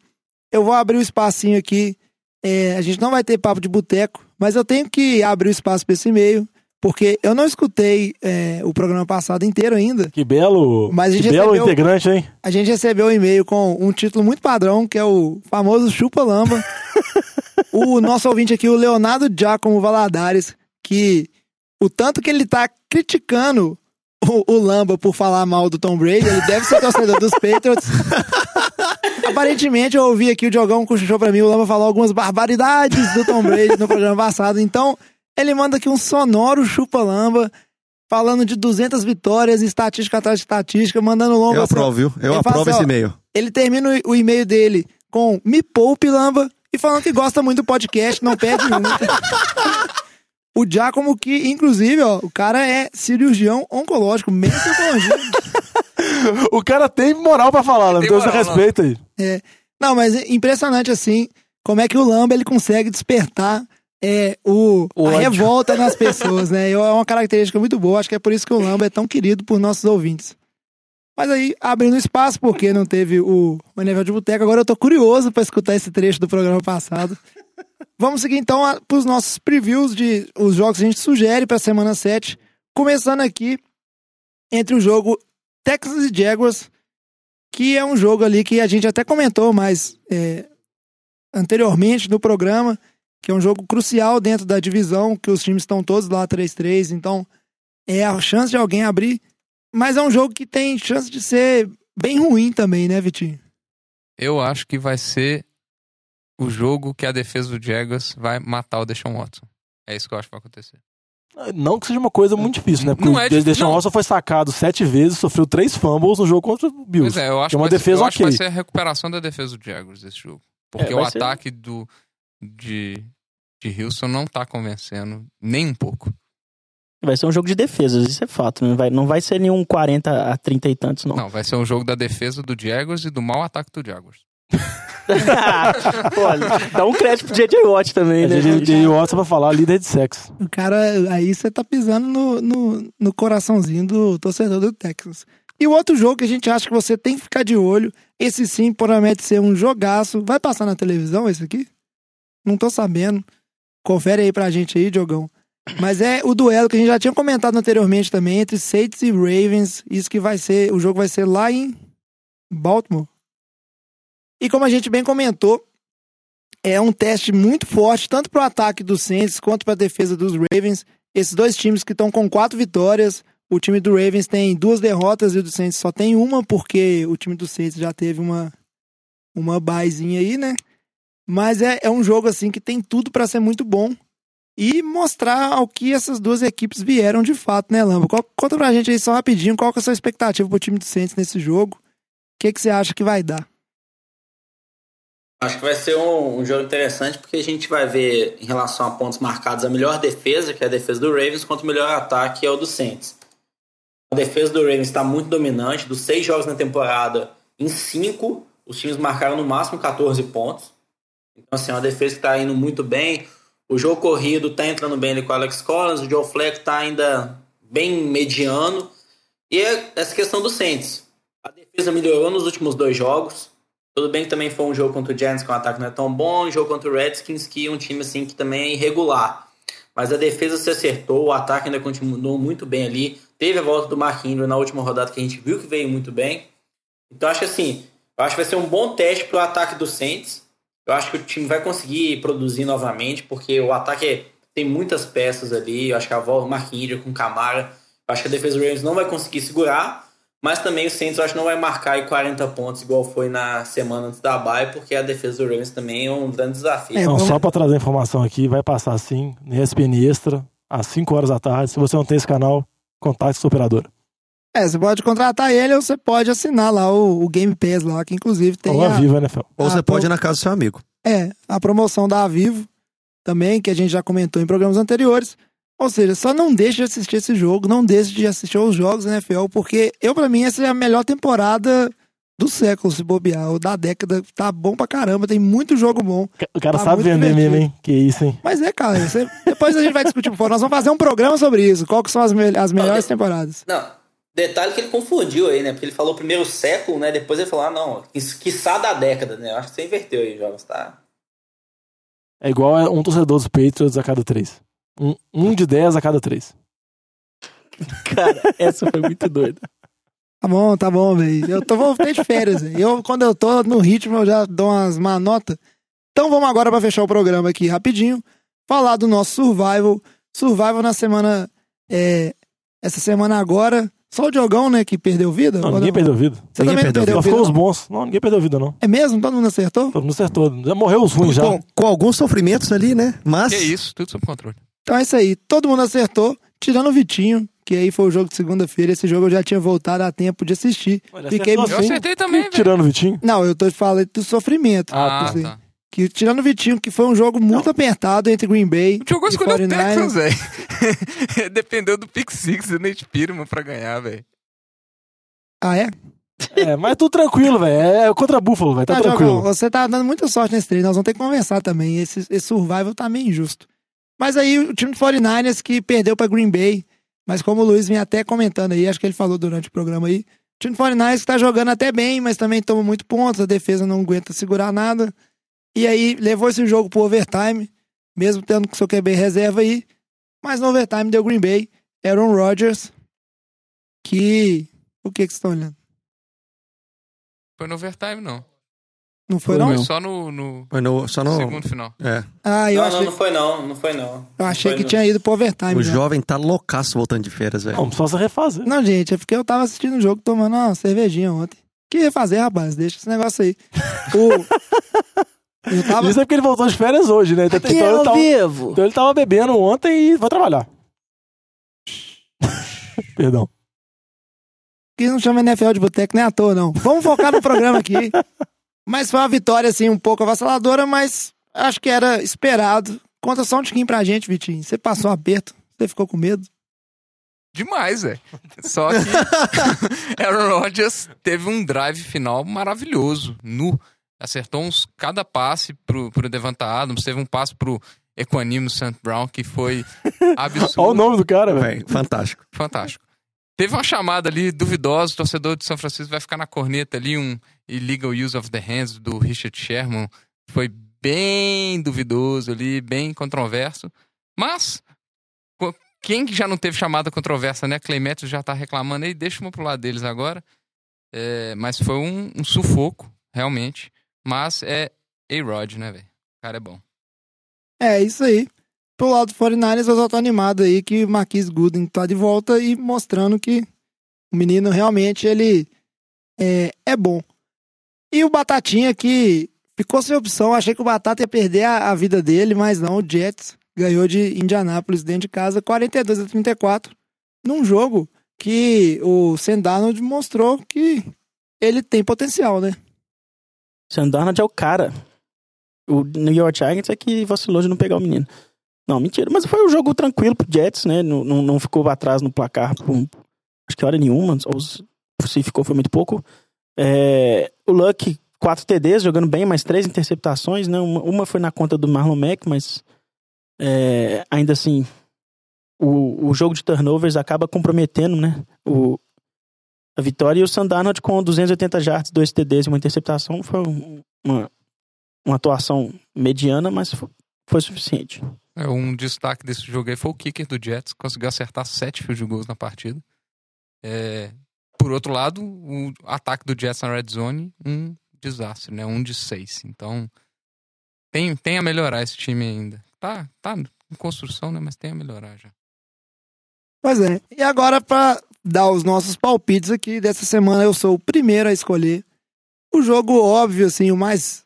Eu vou abrir o espacinho aqui, é, a gente não vai ter papo de boteco, mas eu tenho que abrir o espaço para esse e-mail, porque eu não escutei é, o programa passado inteiro ainda. Que belo, Mas a gente que belo recebeu- integrante, hein? A gente recebeu um e-mail com um título muito padrão, que é o famoso Chupa Lamba. o nosso ouvinte aqui, o Leonardo Giacomo Valadares, que o tanto que ele tá criticando o, o Lamba por falar mal do Tom Brady, ele deve ser torcedor dos Patriots. Aparentemente, eu ouvi aqui o Diogão cochichou pra mim, o Lamba falou algumas barbaridades do Tom Brady no programa passado, então ele manda aqui um sonoro chupa-lamba, falando de 200 vitórias, estatística atrás de estatística, mandando longo. Eu assim, aprovo, viu? Eu aprovo assim, esse e-mail. Ele termina o- o e-mail dele com Me Poupe, Lamba, e falando que gosta muito do podcast, não perde um. O Giacomo, que, inclusive, ó, o cara é cirurgião oncológico, mesmo O cara tem moral pra falar, Lamba. Tem Então você não. respeita aí. É. Não, mas é impressionante assim, como é que o Lamba ele consegue despertar é, o, a ódio. revolta nas pessoas, né? É uma característica muito boa, acho que é por isso que o Lamba é tão querido por nossos ouvintes. Mas aí, abrindo espaço, porque não teve o, NFL de Boteco, agora eu tô curioso pra escutar esse trecho do programa passado. Vamos seguir então a, pros nossos previews de os jogos que a gente sugere pra semana 7. Começando aqui entre o jogo Texas e Jaguars, que é um jogo ali que a gente até comentou mais é, anteriormente no programa, que é um jogo crucial dentro da divisão, que os times estão todos lá 3-3, então é a chance de alguém abrir, mas é um jogo que tem chance de ser bem ruim também, né, Vitinho? Eu acho que vai ser o jogo que a defesa do Jaguars vai matar o Deshaun Watson. É isso que eu acho que vai acontecer. Não que seja uma coisa muito difícil, né? Porque Não o é Deshaun não. Watson foi sacado sete vezes, sofreu três fumbles no jogo contra o Bills. Pois é, eu acho, que é uma que vai, defesa ser, eu acho que ok. vai ser a recuperação da defesa do Jaguars esse jogo. Porque É, o ser- ataque do, de, de Houston não tá convencendo nem um pouco. Vai ser um jogo de defesas, isso é fato. Não vai, não vai ser nenhum 40 a 30 e tantos, não. Não, vai ser um jogo da defesa do Jaguars e do mau ataque do Jaguars. Pô, dá um crédito pro J.J. Watt também, É né? de Watson pra falar líder de sexo. O cara, aí você tá pisando no, no, no coraçãozinho do torcedor do Texas. E o outro jogo que a gente acha que você tem que ficar de olho, esse sim promete ser um jogaço. Vai passar na televisão esse aqui? Não tô sabendo. Confere aí pra gente aí, Diogão. Mas é o duelo que a gente já tinha comentado anteriormente também, entre Saints e Ravens. Isso que vai ser, o jogo vai ser lá em Baltimore. E como a gente bem comentou, é um teste muito forte, tanto para o ataque dos Saints quanto para a defesa dos Ravens. Esses dois times que estão com quatro vitórias. O time do Ravens tem duas derrotas e o do Saints só tem uma, porque o time do Saints já teve uma, uma baizinha aí, né? Mas é, é um jogo assim que tem tudo para ser muito bom e mostrar ao que essas duas equipes vieram de fato, né, Lamba? Qual- Conta pra gente aí só rapidinho qual que é a sua expectativa pro time do Saints nesse jogo. O que, que você acha que vai dar? Acho que vai ser um, um jogo interessante porque a gente vai ver, em relação a pontos marcados, a melhor defesa, que é a defesa do Ravens, contra o melhor ataque, que é o do Saints. A defesa do Ravens está muito dominante. Dos seis jogos na temporada, em cinco, os times marcaram no máximo 14 pontos. Então, assim, é uma defesa que está indo muito bem. O jogo corrido está entrando bem ali com o Alex Collins. O Joe Fleck está ainda bem mediano. E é essa questão do Saints. A defesa melhorou nos últimos dois jogos. Tudo bem que também foi um jogo contra o Giants que o ataque não é tão bom, um jogo contra o Redskins que é um time assim que também é irregular. Mas a defesa se acertou, o ataque ainda continuou muito bem ali. Teve a volta do Mark Ingram na última rodada que a gente viu que veio muito bem. Então acho que assim, acho que vai ser um bom teste para o ataque do Saints. Eu acho que o time vai conseguir produzir novamente, porque o ataque é- tem muitas peças ali. Eu acho que a volta Ingram com Camara. Eu acho que a defesa do Rams não vai conseguir segurar. Mas também o Saints eu acho que não vai marcar aí 40 pontos igual foi na semana antes da bye, porque a defesa do Ravens também é um grande desafio. É, Então, só pra trazer a informação aqui, vai passar assim, no ESPN Extra, às 5 horas da tarde. Se você não tem esse canal, Contate sua operadora. É, você pode contratar ele ou você pode assinar lá o, o Game Pass lá, que inclusive tem Ou a a, Viva NFL. Ou Ah, você pode ir na casa do seu amigo. é, a promoção da Vivo também, que a gente já comentou em programas anteriores. Ou seja, só não deixe de assistir esse jogo, não deixe de assistir os jogos da NFL, porque eu, pra mim, essa é a melhor temporada do século, se bobear, ou da década. Tá bom pra caramba, tem muito jogo bom. O cara Tá sabe vender divertido. mesmo, hein? Que isso, hein? Mas é, cara, você- depois a gente vai discutir por fora. Nós vamos fazer um programa sobre isso. Qual que são as, me- as melhores temporadas? Não, detalhe que ele confundiu aí, né? Porque ele falou primeiro século, né? Depois ele falou, ah, não, quiçá da década, né? Eu acho que você inverteu aí, Jogos, tá? É igual a um torcedor dos Patriots a cada três. Um, um de dez a cada três. Cara, essa foi muito doida. Tá bom, tá bom, velho. Eu tô voltei de férias, velho. Eu, quando eu tô no ritmo, eu já dou umas má nota. Então vamos agora pra fechar o programa aqui rapidinho. Falar do nosso Survival. Survival na semana. é, essa semana agora. Só o Diogão, né, que perdeu vida? Não, ninguém perdeu vida. Você não perdeu Só vida? ficou os bons. Não, ninguém perdeu vida, não. É mesmo? Todo mundo acertou? Todo mundo acertou. Já morreu os ruins já. Com, com alguns sofrimentos ali, né? Mas. Que isso, tudo sob controle. Então é isso aí. Todo mundo acertou, tirando o Vitinho, que aí foi o jogo de segunda-feira. Esse jogo eu já tinha voltado a tempo de assistir. Fiquei Eu acertei também, velho. Tirando o Vitinho? Não, eu tô falando do sofrimento. Ah, tá. Que, tirando o Vitinho, que foi um jogo muito apertado entre Green Bay O Diogo e escolheu o 49ers. Texans, velho. Dependeu do Pick Six do Nate Pirman pra ganhar, velho. Ah, é? É, mas tudo tranquilo, velho. É contra Buffalo, velho. Tá Não, tranquilo. Diogão, você tá dando muita sorte nesse treino. Nós vamos ter que conversar também. Esse, esse survival tá meio injusto. Mas aí o time do 49ers que perdeu pra Green Bay. Mas como o Luiz vinha até comentando aí, acho que ele falou durante o programa aí. O time do 49ers que tá jogando até bem, mas também toma muito pontos. A defesa não aguenta segurar nada. E aí levou esse jogo pro overtime, mesmo tendo com seu QB reserva aí. Mas no overtime deu Green Bay. Aaron Rodgers. Que. O que que vocês estão olhando? Foi no overtime, não. Não foi, Foi não? só no, no Foi no, só no. segundo final. É. Ah, eu não, achei, não, não foi não, não foi não. eu achei Não que foi, tinha ido pro overtime. O já. jovem tá loucaço voltando de férias, velho. Não, só você refazer. Não, gente, é porque eu tava assistindo o jogo tomando uma cervejinha ontem. Que ia fazer, rapaz? Deixa esse negócio aí. O... Tava. Isso é porque ele voltou de férias hoje, né? Então, Aqui é ao tava, vivo. então ele tava bebendo ontem e vai trabalhar. Perdão. Que não chama NFL de boteco nem à toa, não. Vamos focar no programa aqui. Mas foi uma vitória, assim, um pouco avassaladora, mas acho que era esperado. Conta só um tiquinho pra gente, Vitinho. Você passou um aperto, você ficou com medo. Demais, velho. Só que Aaron Rodgers teve um drive final maravilhoso, nu. Acertou uns cada passe pro, pro Devonta Adams, teve um passe pro Equanimo St. Brown que foi absurdo. Olha o nome do cara, velho. Fantástico. Fantástico. Teve uma chamada ali duvidosa, o torcedor de São Francisco vai ficar na corneta ali, um illegal use of the hands do Richard Sherman. Foi bem duvidoso ali, bem controverso. Mas, quem que já não teve chamada controversa, né? Clay Matthews já tá reclamando aí, deixa uma pro lado deles agora. É, mas foi um, um sufoco, realmente. Mas é A-Rod, né, velho? O cara é bom. É, isso aí. Pro lado do 49ers, eu só tô animado aí que o Marquis Gooden tá de volta e mostrando que o menino realmente, ele é, é bom. E o Batatinha que ficou sem opção, achei que o Batata ia perder a, a vida dele, mas não, o Jets ganhou de Indianápolis dentro de casa, 42 a 34, num jogo que o Sam Darnold mostrou que ele tem potencial, né? Sam Darnold é o cara. O New York Giants é que vacilou de não pegar o menino. Não, mentira. Mas foi um jogo tranquilo pro Jets, né? Não, não, não ficou atrás no placar por acho que hora nenhuma. Ou se ficou, foi muito pouco. É, o Luck, quatro TDs, jogando bem, mas três interceptações, né? Uma, uma foi na conta do Marlon Mack, mas é, ainda assim, o, o jogo de turnovers acaba comprometendo, né? O, a vitória. E o Sandarnold com 280 jardas, dois TDs e uma interceptação foi um- uma, uma atuação mediana, mas foi, foi suficiente. É, um destaque desse jogo aí foi o kicker do Jets, conseguiu acertar sete field goals na partida. É, por outro lado, o ataque do Jets na red zone, um desastre, né? Um de seis. Então, tem, tem a melhorar esse time ainda. Tá, tá em construção, né? Mas tem a melhorar já. Pois é. E agora, pra dar os nossos palpites aqui dessa semana, eu sou o primeiro a escolher o jogo óbvio, assim, o mais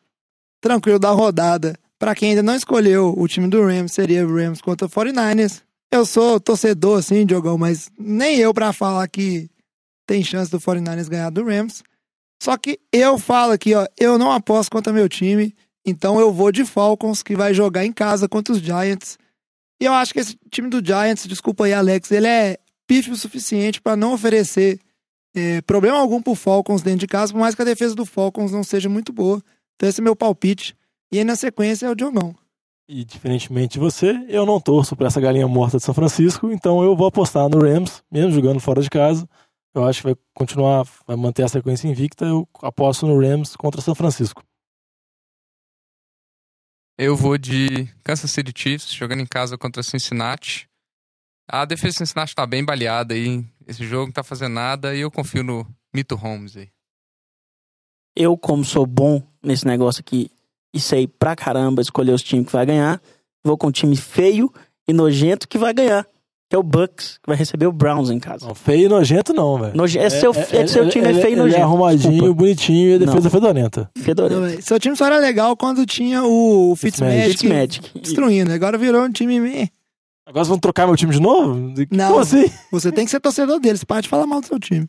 tranquilo da rodada. Pra quem ainda não escolheu o time do Rams, seria o Rams contra o 49ers. Eu sou torcedor, assim, Diogão, mas nem eu pra falar que tem chance do 49ers ganhar do Rams. Só que eu falo aqui, ó, eu não aposto contra meu time, então eu vou de Falcons, que vai jogar em casa contra os Giants. E eu acho que esse time do Giants, desculpa aí, Alex, ele é pífio o suficiente pra não oferecer é, problema algum pro Falcons dentro de casa, por mais que a defesa do Falcons não seja muito boa. Então esse é meu palpite. E aí na sequência é o Diogão. E diferentemente de você, eu não torço pra essa galinha morta de São Francisco, então eu vou apostar no Rams, mesmo jogando fora de casa. Eu acho que vai continuar, vai manter a sequência invicta. Eu aposto no Rams contra São Francisco. Eu vou de Kansas City Chiefs, jogando em casa contra Cincinnati. A defesa de Cincinnati tá bem baleada aí. Esse jogo não tá fazendo nada e eu confio no Mito Holmes aí. Eu, como sou bom nesse negócio aqui e sei pra caramba escolher os times que vai ganhar, vou com um time feio e nojento que vai ganhar. É o Bucks, que vai receber o Browns em casa. Não, feio e nojento não, velho. Noje- é seu- é seu time é ele- feio e ele nojento, é arrumadinho, desculpa. bonitinho e a defesa Não. fedorenta. Fedorento. Não, véi, Seu time só era legal quando tinha o Fitzmagic, Fitzmagic. destruindo. Agora virou um time... meh. Agora vocês vão trocar meu time de novo? Não, Como assim? você tem que ser torcedor deles. Para de falar mal do seu time.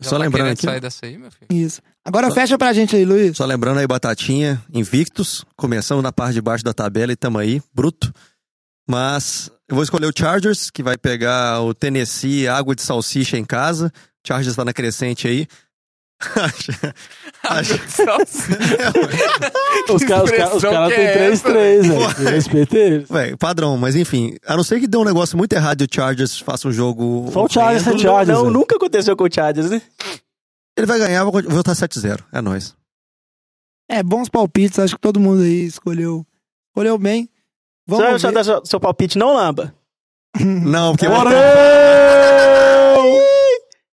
Já Só tá lembrando aqui. sair dessa aí, meu filho? Isso. Agora fecha pra gente aí, Luiz. Só lembrando aí, Batatinha, invictos. Começamos na parte de baixo da tabela e tamo aí, bruto. Mas eu vou escolher o Chargers, que vai pegar o Tennessee, água de salsicha em casa. Chargers tá na crescente aí. Os caras os caras- os caras têm 3-3, velho. Respeita eles. Padrão, mas enfim, a não ser que dê um negócio muito errado e o Chargers faça um jogo. Só o Chargers horrendo, tem Chargers, Não, velho. nunca aconteceu com o Chargers, né? Ele vai ganhar, vou votar 7-0. É nóis. É, bons palpites. Acho que todo mundo aí escolheu, escolheu bem. Vamos ver. dar seu, seu palpite, não lamba. Não, porque.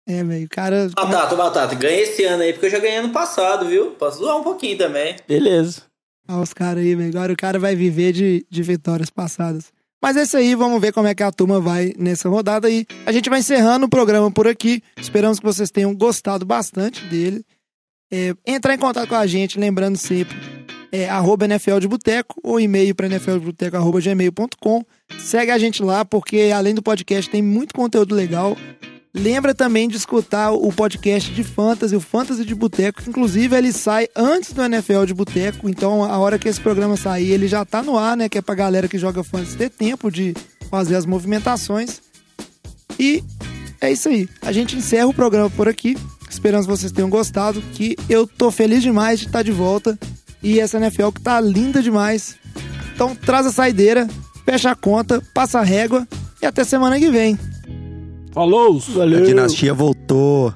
É, velho, cara... Batata, Batata, ganha esse ano aí, porque eu já ganhei ano passado, viu? Posso zoar um pouquinho também. Beleza. Olha os caras aí, velho. Agora o cara vai viver de, de vitórias passadas. Mas é isso aí, vamos ver como é que a turma vai nessa rodada aí. A gente vai encerrando o programa por aqui. Esperamos que vocês tenham gostado bastante dele. É, entrar em contato com a gente, lembrando sempre, é arroba NFL de Boteco ou e-mail para nfldeboteco arroba gmail.com. Segue a gente lá, porque além do podcast tem muito conteúdo legal. Lembra também de escutar o podcast de Fantasy, o Fantasy de Boteco. Inclusive, ele sai antes do NFL de Boteco. Então, a hora que esse programa sair, ele já tá no ar, né? Que é pra galera que joga Fantasy ter tempo de fazer as movimentações. E é isso aí. A gente encerra o programa por aqui. Esperamos que vocês tenham gostado. Que eu tô feliz demais de estar de volta. E essa NFL que tá linda demais. Então, traz a saideira, fecha a conta, passa a régua. E até semana que vem. Falou! A dinastia voltou.